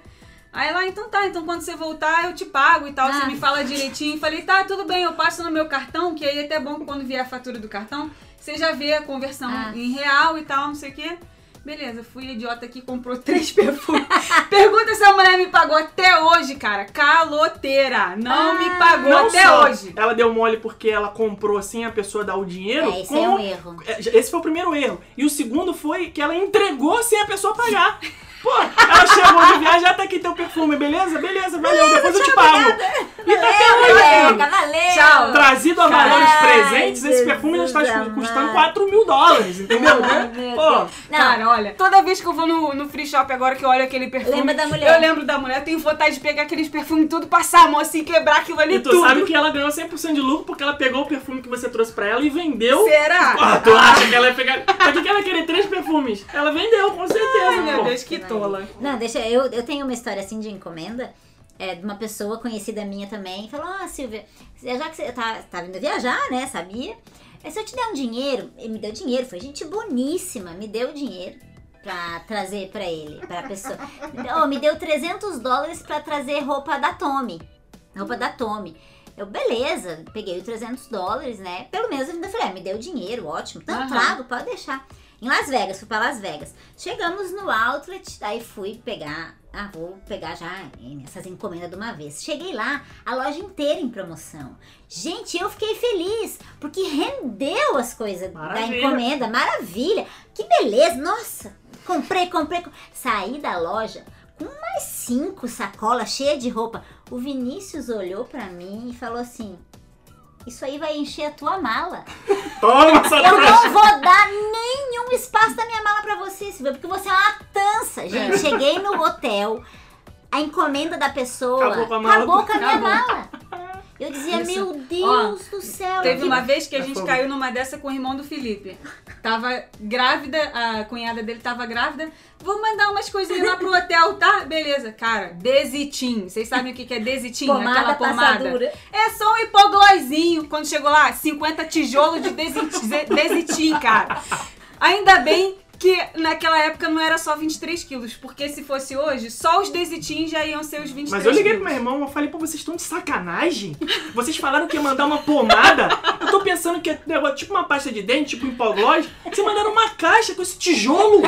S3: Aí lá, então tá, então quando você voltar eu te pago e tal,
S2: Ah.
S3: você me fala direitinho. Falei, tá, tudo bem, eu passo no meu cartão, que aí é até bom que quando vier a fatura do cartão, você já vê a conversão
S2: Ah.
S3: em real e tal, não sei o quê. Beleza, fui idiota que comprou *laughs* três perfumes. Pergunta se a mulher me pagou até hoje, cara. Caloteira. Não me pagou
S1: Não
S3: até
S1: só
S3: hoje.
S1: ela deu mole porque ela comprou sem a pessoa dar o dinheiro.
S2: É, esse é
S1: como-
S2: um erro.
S1: É, Esse foi o primeiro erro. E o segundo foi que ela entregou sem a pessoa pagar. *laughs* Pô, ela chegou de viagem, já tá aqui teu perfume, beleza? Beleza, valeu, depois eu te pago. E tá até hoje.
S2: Valeu.
S3: Tchau.
S1: Trazido a valores presentes, esse perfume já está custando
S2: amado.
S1: 4 mil dólares, entendeu? Né? Pô.
S2: Não,
S3: Cara, olha, toda vez que eu vou no, no free shop agora que eu olho aquele perfume.
S2: Lembra da mulher.
S3: Eu lembro da mulher, eu tenho vontade de pegar aqueles perfumes tudo, passar a mão assim, quebrar aquilo ali
S1: e tu
S3: tudo.
S1: sabe que ela ganhou 100% de lucro porque ela pegou o perfume que você trouxe pra ela e vendeu.
S3: Será?
S1: Ah, tu acha que ela ia pegar. Pra que que ela ia querer três perfumes? Ela vendeu, com certeza.
S3: Ai, meu
S1: pô.
S3: Deus, que tola.
S2: Não, deixa eu. Eu tenho uma história assim de encomenda. É, de uma pessoa conhecida minha também. Falou: Ah, Silvia, já que você tá, tá vindo viajar, né? Sabia? É, se eu te der um dinheiro, ele me deu dinheiro, foi gente boníssima, me deu dinheiro pra trazer pra ele, pra pessoa. *laughs* Oh, me deu 300 dólares pra trazer roupa da Tommy. Roupa da Tommy. Eu, beleza, peguei os 300 dólares, né? Pelo menos eu ainda falei, ah, me deu dinheiro, ótimo. Então
S3: Aham.
S2: trago, pode deixar. Em Las Vegas, fui pra Las Vegas. Chegamos no outlet, daí fui pegar. Ah, vou pegar já essas encomendas de uma vez. Cheguei lá, a loja inteira em promoção. Gente, eu fiquei feliz, porque rendeu as coisas da
S1: Maravilha.
S2: encomenda. Maravilha! Que beleza! Nossa! Comprei, comprei. com- Saí da loja com mais cinco sacolas cheias de roupa. O Vinícius olhou pra mim e falou assim: Isso aí vai encher a tua mala.
S1: Toma essa
S2: Eu não vou dar nenhum espaço da minha mala pra você, Silvia, porque você é uma tança. Gente, cheguei no hotel, a encomenda da pessoa
S1: Acabou com a mala.
S2: acabou com a minha
S3: Acabou.
S2: mala. Eu dizia,
S3: Isso.
S2: meu Deus do céu.
S3: Teve
S2: que-
S3: uma vez que a
S1: É
S3: gente caiu numa dessa com o irmão do Felipe. Tava grávida, a cunhada dele tava grávida. Vou mandar umas coisinhas lá pro hotel, tá? Beleza. Cara, Desitim. Vocês sabem o que que é Desitim?
S2: Pomada
S3: Aquela pomada.
S2: passadura.
S3: É só um hipoglóizinho. Quando chegou lá, 50 tijolos de Desitim, Desitim, cara. Ainda bem que naquela época não era só 23 quilos, porque se fosse hoje, só os Desitim já iam ser os 23
S1: Mas eu liguei pro
S3: quilos.
S1: meu irmão, eu falei, pô, vocês estão de sacanagem? Vocês falaram que ia mandar uma pomada? Eu tô pensando que é tipo uma pasta de dente, tipo hipoglós. Vocês mandaram uma caixa com esse tijolo.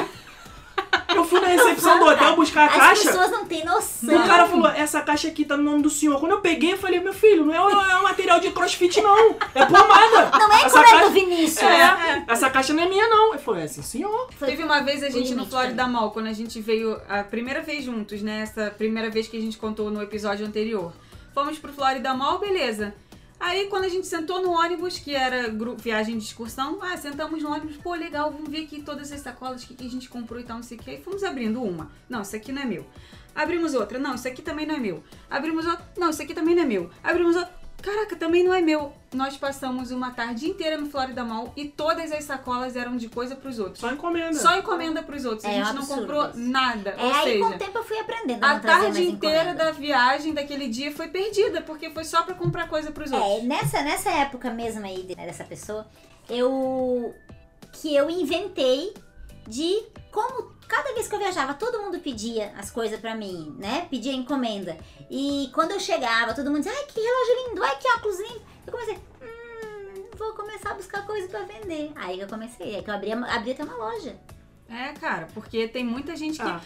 S1: Eu fui na recepção do hotel buscar a
S2: As
S1: caixa.
S2: pessoas não têm noção.
S1: O cara falou, essa caixa aqui tá no nome do senhor. Quando eu peguei, eu falei, meu filho, não é, um- é um material de crossfit, não. É pomada. *laughs*
S2: Não é
S1: essa
S2: encomenda
S1: caixa...
S2: do Vinícius.
S1: É, essa caixa não é minha, não. Eu falei, é sim, senhor.
S2: Foi-
S3: Teve uma vez a gente no Florida Mall, quando a gente veio a primeira vez juntos, né? Essa primeira vez que a gente contou no episódio anterior. Fomos pro Florida Mall, beleza. Aí quando a gente sentou no ônibus, que era viagem de excursão, ah, sentamos no ônibus, pô, legal, vamos ver aqui todas as sacolas que, que a gente comprou e tal, não sei o que. Aí fomos abrindo uma. Não, isso aqui não é meu. Abrimos outra. Não, isso aqui também não é meu. Abrimos outra. Não, isso aqui também não é meu. Abrimos outra. Caraca, também não é meu. Nós passamos uma tarde inteira no Florida Mall e todas as sacolas eram de coisa pros outros.
S1: Só encomenda.
S3: Só encomenda pros outros.
S2: É
S3: a gente não
S2: absurdo
S3: comprou
S2: isso.
S3: nada.
S2: É,
S3: Ou
S2: aí com o
S3: seja,
S2: tempo eu fui aprendendo a
S3: a
S2: não
S3: tarde inteira
S2: encomenda.
S3: da viagem daquele dia foi perdida, porque foi só pra comprar coisa pros outros.
S2: É, nessa, nessa época mesmo aí de- dessa pessoa, eu que eu inventei de como cada vez que eu viajava, todo mundo pedia as coisas pra mim, né? Pedia encomenda. E quando eu chegava, todo mundo dizia, ai, que relógio lindo, ai, que óculos lindo. Eu comecei, hum, vou começar a buscar coisa pra vender. Aí eu comecei, aí que eu abri, abri até uma loja.
S3: É, cara, porque tem muita gente que.
S1: Ah,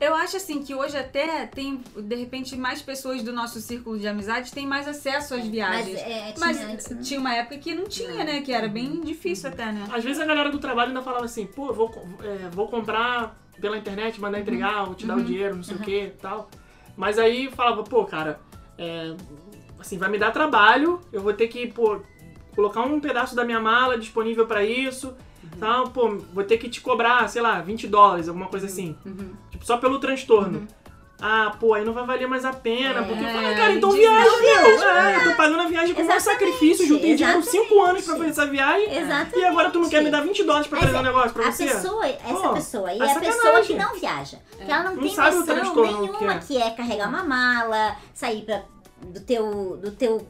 S3: Eu acho assim que hoje até tem, de repente, mais pessoas do nosso círculo de amizade têm mais acesso às
S2: Mas
S3: viagens.
S2: é, tinha
S3: Mas
S2: antes, né?
S3: tinha uma época que não tinha,
S2: Não.
S3: né? Que era bem difícil até, né?
S1: às vezes a galera do trabalho ainda falava assim, pô, vou, é, vou comprar pela internet, mandar entregar, vou te dar o dinheiro, não sei o que e tal. Mas aí falava, pô, cara, é, assim, vai me dar trabalho, eu vou ter que, pô, colocar um pedaço da minha mala disponível pra isso. Tal, pô, vou ter que te cobrar, sei lá, 20 dólares, alguma coisa assim.
S2: Uhum.
S1: Tipo, só pelo transtorno. Ah, pô, aí não vai valer mais a pena.
S2: É,
S1: porque eu falei, cara, então viaja, meu. É, eu tô pagando a viagem com
S2: Exatamente,
S1: sacrifício. Juntei dinheiro por 5
S2: exatamente.
S1: anos pra fazer essa viagem.
S2: Exatamente.
S1: E agora tu não quer me dar 20 dólares pra trazer um negócio pra
S2: a
S1: você?
S2: pessoa, essa
S1: Pô,
S2: pessoa, e
S1: é
S2: a pessoa que não viaja. Que ela não,
S1: Não
S2: tem
S1: sabe
S2: noção nenhuma
S1: que é.
S2: que é carregar uma mala, sair pra, do teu, do teu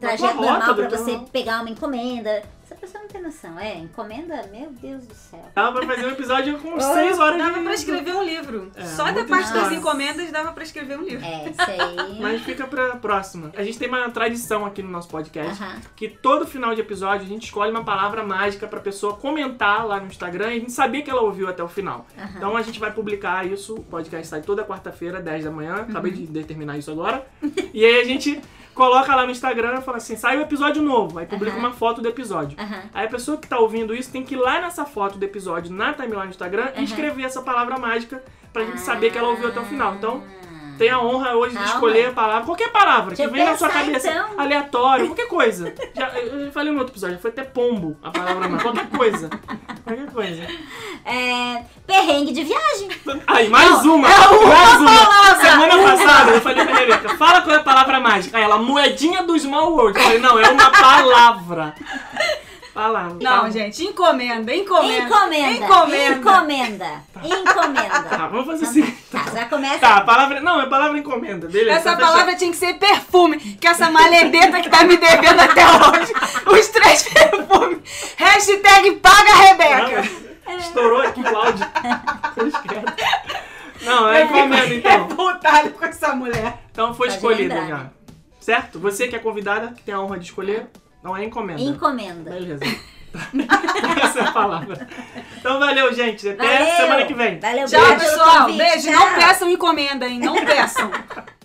S2: trajeto normal
S1: teu-
S2: você pegar uma encomenda. Essa pessoa não tem noção. É, encomenda, meu Deus do céu.
S1: Dava pra fazer um episódio com
S2: Oh,
S1: 6 horas
S3: Dava
S1: de...
S3: pra escrever um livro.
S1: É,
S3: Só da parte das encomendas dava pra escrever um livro.
S2: É, isso aí.
S1: Mas fica pra próxima. A gente tem uma tradição aqui no nosso podcast
S2: Aham.
S1: que todo final de episódio a gente escolhe uma palavra mágica pra pessoa comentar lá no Instagram e a gente saber que ela ouviu até o final.
S2: Aham.
S1: Então a gente vai publicar isso, o podcast sai toda quarta-feira, 10 da manhã. Acabei
S2: Uhum.
S1: de determinar isso agora. *laughs* e aí a gente coloca lá no Instagram e fala assim: sai o episódio novo. Aí publica
S2: Aham.
S1: uma foto do episódio.
S2: Aham.
S1: Aí a pessoa que tá ouvindo isso tem que ir lá nessa foto do episódio na timeline do Instagram e
S2: Aham.
S1: escrever essa palavra mágica pra gente saber que ela ouviu até o final. Então. Tem a honra hoje de
S2: Calma.
S1: escolher a palavra, qualquer palavra
S2: Deixa
S1: que vem na sua cabeça,
S2: então.
S1: aleatório, qualquer coisa. Já, eu falei no outro episódio, foi até pombo a palavra mágica, qualquer coisa. Qualquer coisa.
S2: É, perrengue de viagem.
S1: Aí, mais
S2: Não,
S1: uma!
S2: é uma
S1: mais uma!
S2: palavra.
S1: Semana passada eu falei pra Rebeca, fala qual é a palavra mágica. Aí ela, moedinha do Small World. Eu falei, não, é uma palavra. Palavra.
S3: Não,
S1: Tá.
S3: gente, encomenda, encomenda.
S2: Encomenda.
S3: Encomenda.
S2: Encomenda. Encomenda.
S1: Tá, vamos fazer assim.
S2: Tá, já começa.
S1: Tá, a palavra. Não, é palavra encomenda, beleza.
S3: Essa
S1: tá
S3: palavra tinha que ser perfume, que essa maledeta que tá me devendo até hoje. Os três perfumes. Hashtag paga
S1: Não,
S3: Rebeca.
S1: mas Estourou aqui o áudio. Não, é encomenda então.
S3: Revoltada com essa mulher.
S1: Então foi
S2: Pode
S1: escolhida
S2: lembrar.
S1: já. Certo? Você que é convidada, que tem a honra de escolher, não é encomenda.
S2: Encomenda.
S1: Beleza. *laughs* Essa é a palavra. Então valeu, gente. Até
S2: Valeu.
S1: semana que vem.
S2: Valeu,
S3: Tchau,
S2: beijo
S3: pessoal. Beijo.
S2: Tchau.
S3: Não peçam encomenda, hein? Não peçam. *laughs*